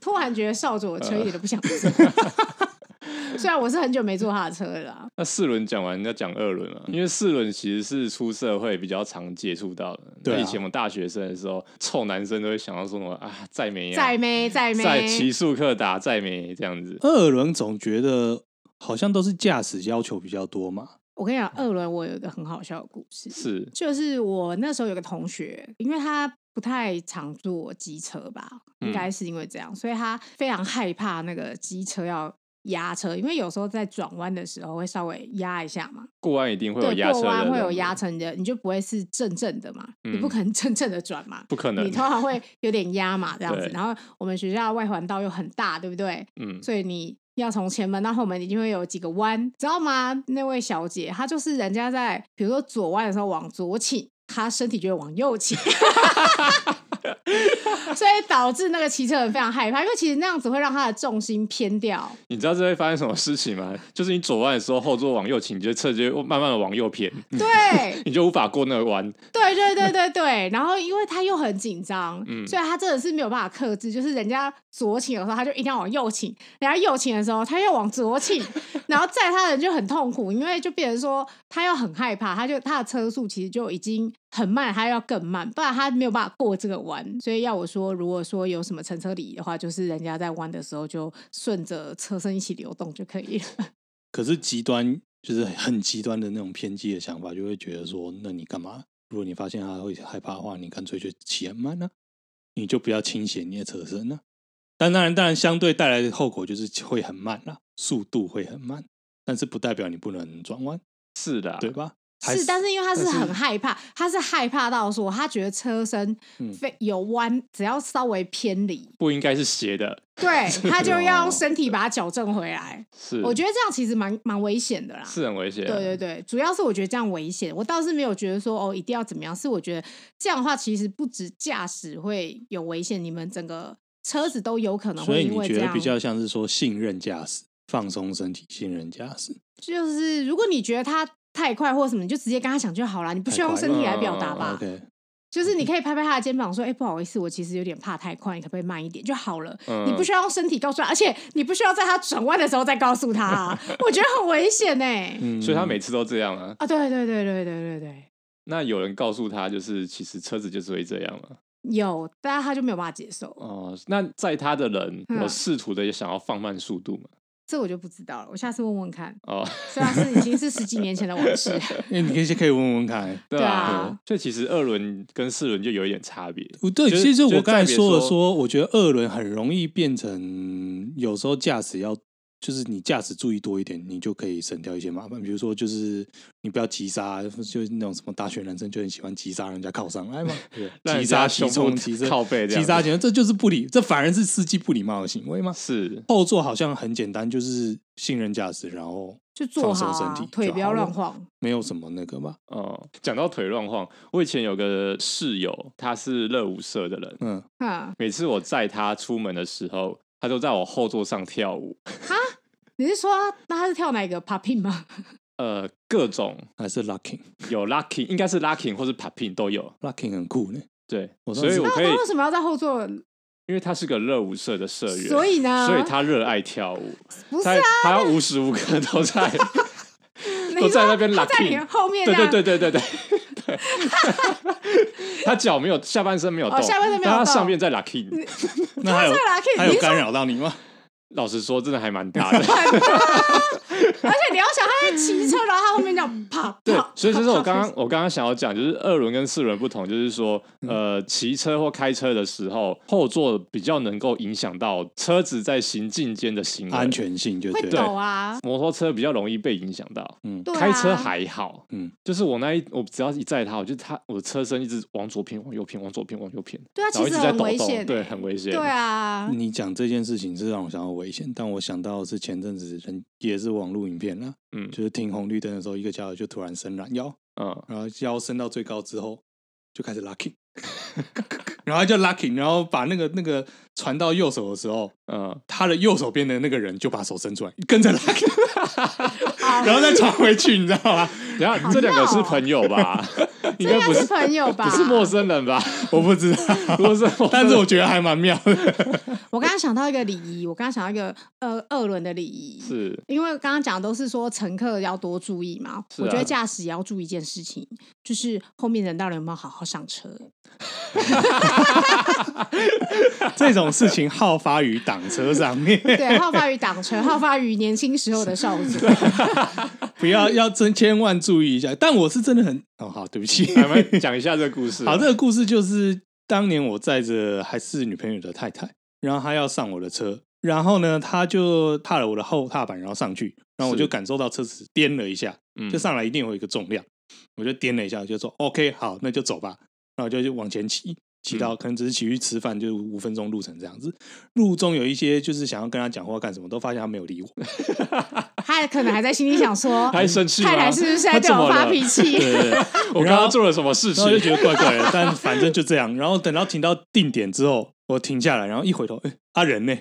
C: 突然觉得少佐的车一点都不想坐。虽然我是很久没坐他的车了，
B: 那四轮讲完要讲二轮啊，因为四轮其实是出社会比较常接触到的。对、啊，以前我们大学生的时候，臭男生都会想到说什么啊，再没啊，
C: 载妹，载妹，
B: 在骑速克达再没这样子。
A: 二轮总觉得好像都是驾驶要求比较多嘛。
C: 我跟你讲，二轮我有一个很好笑的故事，
B: 是
C: 就是我那时候有个同学，因为他不太常坐机车吧，应该是因为这样，嗯、所以他非常害怕那个机车要。压车，因为有时候在转弯的时候会稍微压一下嘛。
B: 过弯一定会有压车的。
C: 过弯会有压车的，你就不会是正正的嘛，嗯、你不可能 正正的转嘛，
B: 不可能。
C: 你通常会有点压嘛，这样子。然后我们学校的外环道又很大，对不对？嗯。所以你要从前门到后门，一定会有几个弯，知道吗？那位小姐，她就是人家在比如说左弯的时候往左倾，她身体就会往右倾。所以导致那个骑车人非常害怕，因为其实那样子会让他的重心偏掉。
B: 你知道这会发生什么事情吗？就是你左弯的时候，后座往右倾，你就车就慢慢的往右偏，
C: 对，
B: 你就无法过那个弯。
C: 对对对对对，然后因为他又很紧张，嗯，所以他真的是没有办法克制，就是人家左倾的时候，他就一定要往右倾；人家右倾的时候，他又往左倾，然后载他的人就很痛苦，因为就变成说他又很害怕，他就他的车速其实就已经很慢，他要更慢，不然他没有办法过这个弯。所以要我说，如果说有什么乘车礼仪的话，就是人家在弯的时候就顺着车身一起流动就可以了。
A: 可是极端就是很极端的那种偏激的想法，就会觉得说，那你干嘛？如果你发现他会害怕的话，你干脆就骑很慢呢、啊，你就不要倾斜你的车身呢、啊。但当然，当然相对带来的后果就是会很慢啦，速度会很慢，但是不代表你不能转弯，
B: 是的，
A: 对吧？
C: 是，但是因为他是很害怕，他是害怕到说，他觉得车身非有弯，只要稍微偏离，
B: 不应该是斜的，
C: 对，他就要用身体把它矫正回来。
B: 是，
C: 我觉得这样其实蛮蛮危险的啦，
B: 是很危险。
C: 对对对，主要是我觉得这样危险，我倒是没有觉得说哦一定要怎么样，是我觉得这样的话其实不止驾驶会有危险，你们整个车子都有可能会因为这样。所以你觉得
A: 比较像是说信任驾驶，放松身体，信任驾驶。
C: 就是如果你觉得他。太快或什么，你就直接跟他讲就好了，你不需要用身体来表达吧。
A: 嗯 okay.
C: 就是你可以拍拍他的肩膀说：“哎、欸，不好意思，我其实有点怕太快，你可不可以慢一点就好了？”嗯、你不需要用身体告诉他，而且你不需要在他转弯的时候再告诉他、啊，我觉得很危险呢、欸。
B: 嗯、所以他每次都这样啊？
C: 啊，对对对对对对对。
B: 那有人告诉他，就是其实车子就是会这样吗？
C: 有，但是他就没有办法接受。
B: 哦，那在他的人有试图的也想要放慢速度吗？
C: 这我就不知道了，我下次问问看。哦，虽然是已经是十几年前的往事，
A: 那你可以先可以问问看。
B: 对啊，所以其实二轮跟四轮就有一点差别。
A: 不对，其实我刚才说了说，说，我觉得二轮很容易变成有时候驾驶要。就是你驾驶注意多一点，你就可以省掉一些麻烦。比如说，就是你不要急刹，就是那种什么大学男生就很喜欢急刹，人家靠上来嘛。对，急刹、急冲、急靠背、急刹，这就是不礼，这反而是司机不礼貌的行为吗？
B: 是
A: 后座好像很简单，就是信任驾驶，然后
C: 就坐好身体，腿不要乱晃，
A: 没有什么那个嘛。
B: 哦，讲到腿乱晃，我以前有个室友，他是热舞社的人，嗯，每次我载他出门的时候。他就在我后座上跳舞
C: 啊？你是说那他是跳哪个 popping 吗？
B: 呃，各种
A: 还是 locking？
B: 有 locking，应该是 locking 或是 popping 都有。
A: locking 很酷呢。
B: 对，所以我可以。
C: 那为什么要在后座？
B: 因为他是个热舞社的社员，
C: 所以呢，
B: 所以他热爱跳舞。
C: 不是啊，
B: 他要无时无刻都在 都在那边 locking
C: 后面。
B: 对对对对对对。对 他脚没有，下半身没有动，
C: 哦、下半身没有动，
B: 但他上面在 locking。
A: 那还有还有干扰到你吗？
B: 老实说，真的还蛮大的。
C: 而且你要想，他在骑车，然后他后面这样啪。
B: 对，所以这是我刚刚我刚刚想要讲，就是二轮跟四轮不同，就是说，呃，骑车或开车的时候，后座比较能够影响到车子在行进间的行为。
A: 安全性，就对。
C: 会抖啊。
B: 摩托车比较容易被影响到，嗯，开车还好，嗯，就是我那一我只要一载他，我就他我的车身一直往左偏，往右偏，往左偏，往右偏，
C: 对啊，其实很危险，
B: 对，很危险，
C: 对啊。
A: 你讲这件事情是让我想到危险，但我想到是前阵子人也是网络影片啦，嗯，就是停红绿灯的时候，一个家伙就突然伸懒腰，嗯，然后腰伸到最高之后就开始 locking，然后就 locking，然后把那个那个传到右手的时候，嗯，他的右手边的那个人就把手伸出来跟着 locking，然后再传回去，你知道吗？
B: 然后这两个是朋友吧？应该不是
C: 朋友吧？
B: 不是陌生人吧？
A: 我不知道，不是，但是我觉得还蛮妙的。
C: 我刚刚想到一个礼仪，我刚刚想到一个呃二轮的礼仪，
B: 是
C: 因为刚刚讲的都是说乘客要多注意嘛。我觉得驾驶也要注意一件事情，就是后面人到底有没有好好上车。
A: 这种事情好发于挡车上面，
C: 对，好发于挡车，好发于年轻时候的少佐。
A: 不要要真千万注意一下。但我是真的很哦，好，对不起，
B: 讲一下这个故事。
A: 好，这个故事就是当年我载着还是女朋友的太太，然后她要上我的车，然后呢，她就踏了我的后踏板，然后上去，然后我就感受到车子颠了一下，就上来一定有一个重量，我就颠了一下，就说 OK，好，那就走吧。然后就就往前骑，骑到可能只是骑去吃饭，就五分钟路程这样子。路中有一些就是想要跟他讲话干什么，都发现他没有理我。
C: 他还可能还在心里想说，
B: 还生气，
C: 太太是不是在对我发脾气？
A: 对对对，
B: 我刚刚做了什么事情？
A: 然后就觉得怪怪的，但反正就这样。然后等到停到定点之后。我停下来，然后一回头，哎，阿人呢？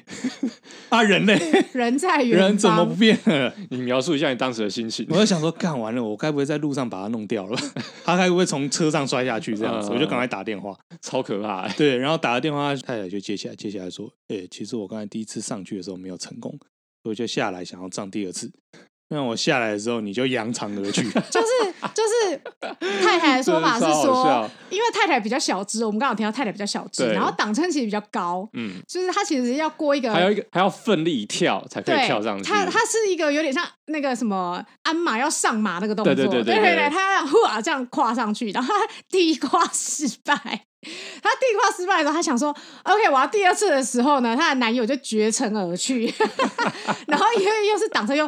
A: 阿 人呢？
C: 人在远方，
A: 人怎么不变了？
B: 你描述一下你当时的心情。
A: 我在想说，干完了，我该不会在路上把它弄掉了？他该不会从车上摔下去这样子？我就赶快打电话，
B: 超可怕。
A: 对，然后打了电话，太太就接起来，接起来说，哎，其实我刚才第一次上去的时候没有成功，所以就下来想要上第二次。那我下来的时候，你就扬长而去。
C: 就是就是太太的说法是说，因为太太比较小只，我们刚好听到太太比较小只，然后挡撑其实比较高，嗯，就是他其实要过一个，
B: 还有一个还要奋力一跳才可以跳上去。
C: 他他是一个有点像那个什么鞍马要上马那个动作，
B: 对对对对
C: 对，他要 呼这样跨上去，然后他第一跨失败。他第一跨失败的时候，他想说：“OK，我要第二次的时候呢，她的男友就绝尘而去。”然后因为又是挡车又，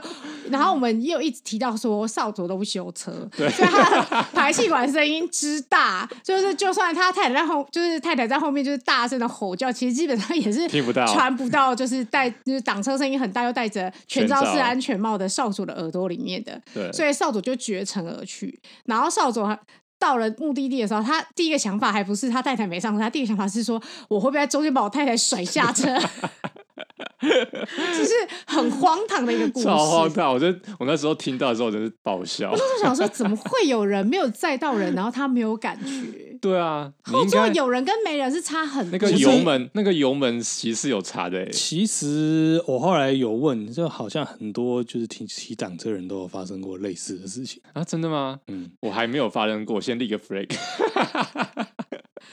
C: 然后我们又一直提到说少佐都不修车，对所以他的排气管声音之大，就是就算他太太在后，就是太太在后面就是大声的吼叫，其实基本上也是听不到，传不到，就是带就是挡车声音很大又戴着全罩式安全帽的少佐的耳朵里面的，对，所以少佐就绝尘而去，然后少佐还。到了目的地的时候，他第一个想法还不是他太太没上车，他第一个想法是说，我会不会在中间把我太太甩下车？这是很荒唐的一个故事，
B: 超荒唐！我觉得我那时候听到的时候，真是爆笑。
C: 我就是想说，怎么会有人没有载到人，然后他没有感觉？
B: 对啊，
C: 后座有人跟没人是差很多。
B: 那个油门，那个油门其实是有差的。
A: 其实我后来有问，就好像很多就是骑骑挡车人都有发生过类似的事情
B: 啊？真的吗？嗯，我还没有发生过，先立个 flag。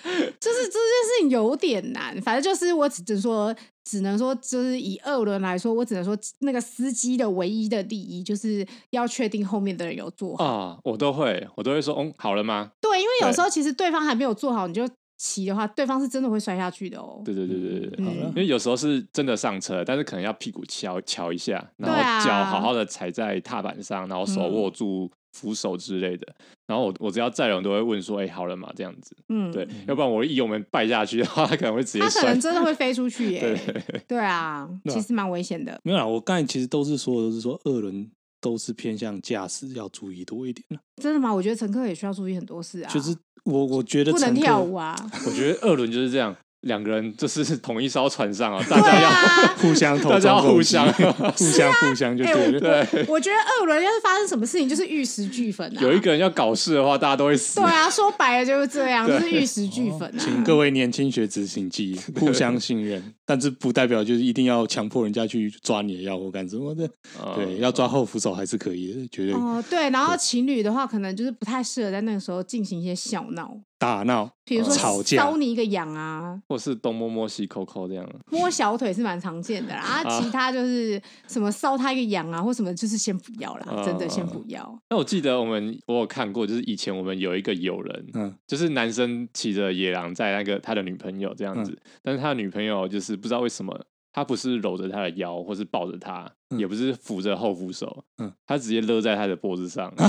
C: 就是这件事情有点难，反正就是我只能说，只能说，就是以二轮来说，我只能说那个司机的唯一的利益就是要确定后面的人有做好
B: 啊，我都会，我都会说，嗯，好了吗？
C: 对，因为有时候其实对方还没有做好，你就骑的话，对方是真的会摔下去的哦。
B: 对对对对对，好了，因为有时候是真的上车，但是可能要屁股敲敲一下，然后脚好好的踩在踏板上，然后手握住。扶手之类的，然后我我只要载人，都会问说：“哎、欸，好了嘛？”这样子，嗯，对，要不然我一油门拜下去的话，他可能会直接，他
C: 可能真的会飞出去耶。对，对啊，其实蛮危险的。
A: 没有啦，我刚才其实都是说，都是说二轮都是偏向驾驶要注意多一点。
C: 真的吗？我觉得乘客也需要注意很多事啊。
A: 就是我我觉得
C: 不能跳舞啊。
B: 我觉得二轮就是这样。两个人就是 同一艘船上啊，大家要 互相，大家要互相，
A: 互相，互相就对了。
C: 对，我觉得二轮要是发生什么事情，就是玉石俱焚啊。
B: 有一个人要搞事的话，大家都会死。
C: 对啊，说白了就是这样，就是玉石俱焚啊。
A: 请各位年轻学子谨记，互相信任，但是不代表就是一定要强迫人家去抓你的腰或干什么的。对，要抓后扶手还是可以的，绝对。
C: 哦，对，然后情侣的话，可能就是不太适合在那个时候进行一些小闹。
A: 打闹，
C: 比如说
A: 吵架，
C: 搔你一个痒啊，
B: 或是东摸摸西抠抠这样。
C: 摸小腿是蛮常见的啦，啊，其他就是什么搔他一个痒啊，或什么就是先不要啦，真的先不要。
B: 那我记得我们我有看过，就是以前我们有一个友人，嗯，就是男生骑着野狼在那个他的女朋友这样子，但是他的女朋友就是不知道为什么。他不是搂着他的腰，或是抱着他，嗯、也不是扶着后扶手，嗯，他直接勒在他的脖子上。等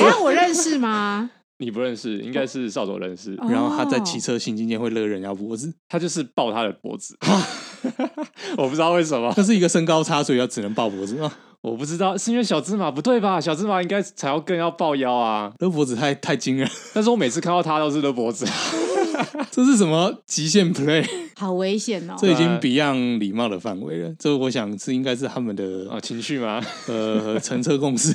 C: 一下，我认识吗？
B: 你不认识，应该是少佐认识。
A: 哦、然后他在骑车行进间会勒人家脖子，
B: 他就是抱他的脖子。我不知道为什么，
A: 这是一个身高差，所以要只能抱脖子吗？
B: 我不知道，是因为小芝麻不对吧？小芝麻应该才要更要抱腰啊，
A: 勒脖子太太惊人。
B: 但是我每次看到他都是勒脖子。
A: 这是什么极限 play？
C: 好危险哦！
A: 这已经 Beyond 礼貌的范围了。这我想是应该是他们的
B: 啊情绪吗？
A: 呃，乘车共识。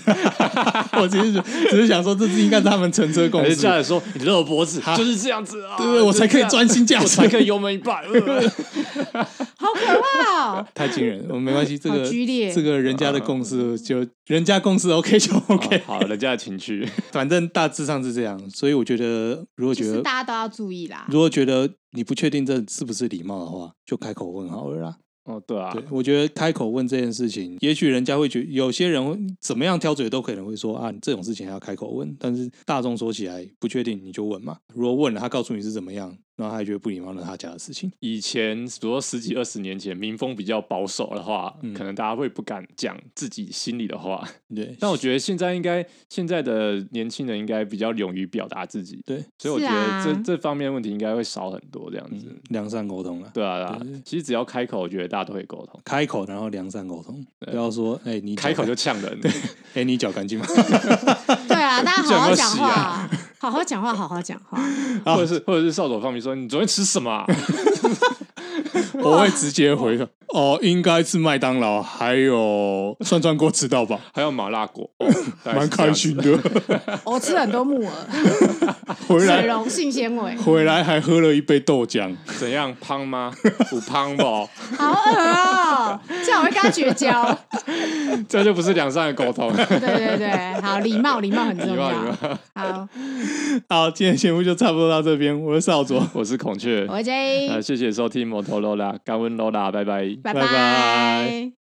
A: 我其实只是想说，这是应该是他们乘车共识。
B: 接下来说，你勒我脖子就是这样子啊！
A: 对，我才可以专心驾驶，我
B: 才可以油门一半。
C: 好可怕哦！
A: 太惊人，我没关系。这个剧烈，这个人家的共识就人家共识 OK 就 OK。
B: 好，人家的情绪，
A: 反正大致上是这样。所以我觉得，如果觉得
C: 大家都要注意啦。
A: 如果觉得你不确定这是不是礼貌的话，就开口问好了啦。
B: 哦，对啊，
A: 对，我觉得开口问这件事情，也许人家会觉得，有些人怎么样挑嘴都可能会说啊，你这种事情要开口问。但是大众说起来不确定，你就问嘛。如果问了，他告诉你是怎么样，然后他还觉得不礼貌，那他家的事情。
B: 以前，比如说十几二十年前，民风比较保守的话，嗯、可能大家会不敢讲自己心里的话。
A: 对，
B: 但我觉得现在应该，现在的年轻人应该比较勇于表达自己。
A: 对，
B: 所以我觉得这、啊、这方面问题应该会少很多，这样子、嗯、
A: 良善沟通了。
B: 对啊，对啊，对对对，其实只要开口，我觉得大家都会沟通。
A: 开口，然后良善沟通，不要说哎、欸，你
B: 开口就呛人。对，
A: 哎、欸，你脚干净吗？
C: 对啊，大家好好讲话。好好讲话，好好讲话，
B: 或者是或者是扫帚放屁说，你昨天吃什么、啊？
A: 我会直接回他哦，应该是麦当劳，还有涮涮锅吃到饱，
B: 还有麻辣锅，
A: 蛮、哦、开心的。
C: 我吃很多木耳，
A: 回来
C: 水溶性纤维，
A: 回来还喝了一杯豆浆，
B: 怎样胖吗？不胖吧？好
C: 恶啊、哦！这样我会跟他绝交，
B: 这就不是两善的沟通。
C: 对对对，好，礼貌礼貌很重要。好，
A: 好，今天节目就差不多到这边。我是少佐，
B: 我是孔雀，
C: 我是 J，
B: 谢谢收听摩托罗拉，感恩罗拉，拜拜，
C: 拜拜。